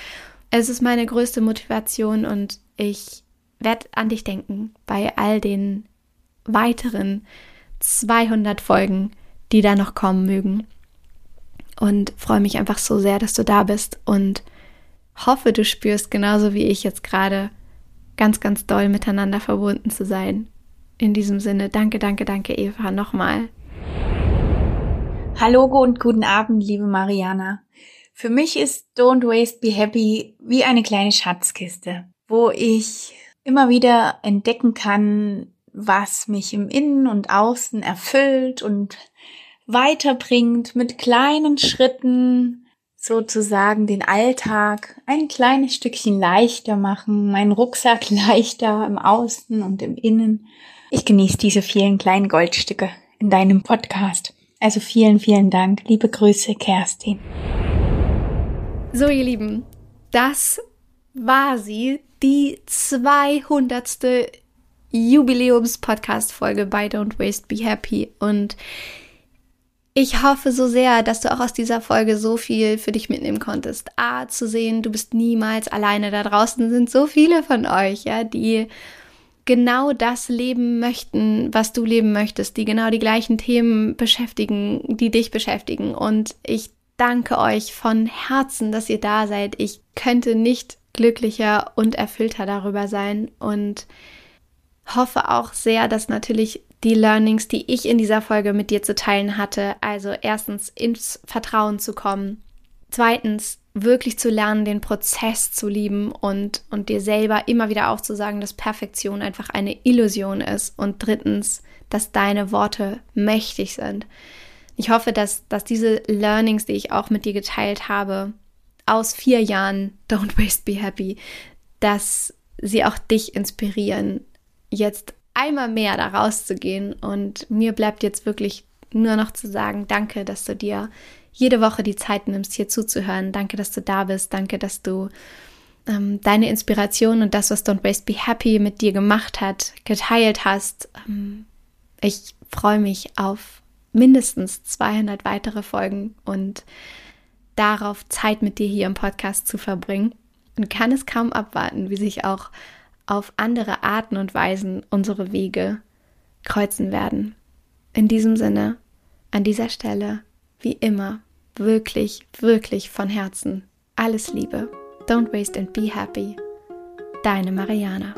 Es ist meine größte Motivation und ich werde an dich denken bei all den weiteren 200 Folgen, die da noch kommen mögen. Und freue mich einfach so sehr, dass du da bist und hoffe, du spürst genauso wie ich jetzt gerade ganz, ganz doll miteinander verbunden zu sein. In diesem Sinne, danke, danke, danke, Eva, nochmal. Hallo und guten Abend, liebe Mariana. Für mich ist Don't Waste Be Happy wie eine kleine Schatzkiste, wo ich immer wieder entdecken kann, was mich im Innen und Außen erfüllt und weiterbringt mit kleinen Schritten sozusagen den Alltag ein kleines Stückchen leichter machen, meinen Rucksack [LAUGHS] leichter im Außen und im Innen. Ich genieße diese vielen kleinen Goldstücke in deinem Podcast. Also vielen, vielen Dank. Liebe Grüße, Kerstin. So, ihr Lieben, das war sie, die 200. Jubiläums-Podcast-Folge bei Don't Waste Be Happy. Und ich hoffe so sehr, dass du auch aus dieser Folge so viel für dich mitnehmen konntest. A, zu sehen, du bist niemals alleine. Da draußen sind so viele von euch, ja, die genau das leben möchten, was du leben möchtest, die genau die gleichen Themen beschäftigen, die dich beschäftigen. Und ich danke euch von Herzen, dass ihr da seid. Ich könnte nicht glücklicher und erfüllter darüber sein. Und hoffe auch sehr, dass natürlich die Learnings, die ich in dieser Folge mit dir zu teilen hatte, also erstens ins Vertrauen zu kommen, zweitens wirklich zu lernen, den Prozess zu lieben und, und dir selber immer wieder aufzusagen, dass Perfektion einfach eine Illusion ist und drittens, dass deine Worte mächtig sind. Ich hoffe, dass, dass diese Learnings, die ich auch mit dir geteilt habe, aus vier Jahren Don't Waste Be Happy, dass sie auch dich inspirieren, jetzt einmal mehr da rauszugehen. Und mir bleibt jetzt wirklich nur noch zu sagen, danke, dass du dir jede Woche die Zeit nimmst, hier zuzuhören. Danke, dass du da bist. Danke, dass du ähm, deine Inspiration und das, was Don't Waste Be Happy mit dir gemacht hat, geteilt hast. Ähm, ich freue mich auf mindestens 200 weitere Folgen und darauf Zeit mit dir hier im Podcast zu verbringen und kann es kaum abwarten, wie sich auch auf andere Arten und Weisen unsere Wege kreuzen werden. In diesem Sinne, an dieser Stelle, wie immer, wirklich, wirklich von Herzen alles Liebe. Don't waste and be happy. Deine Mariana.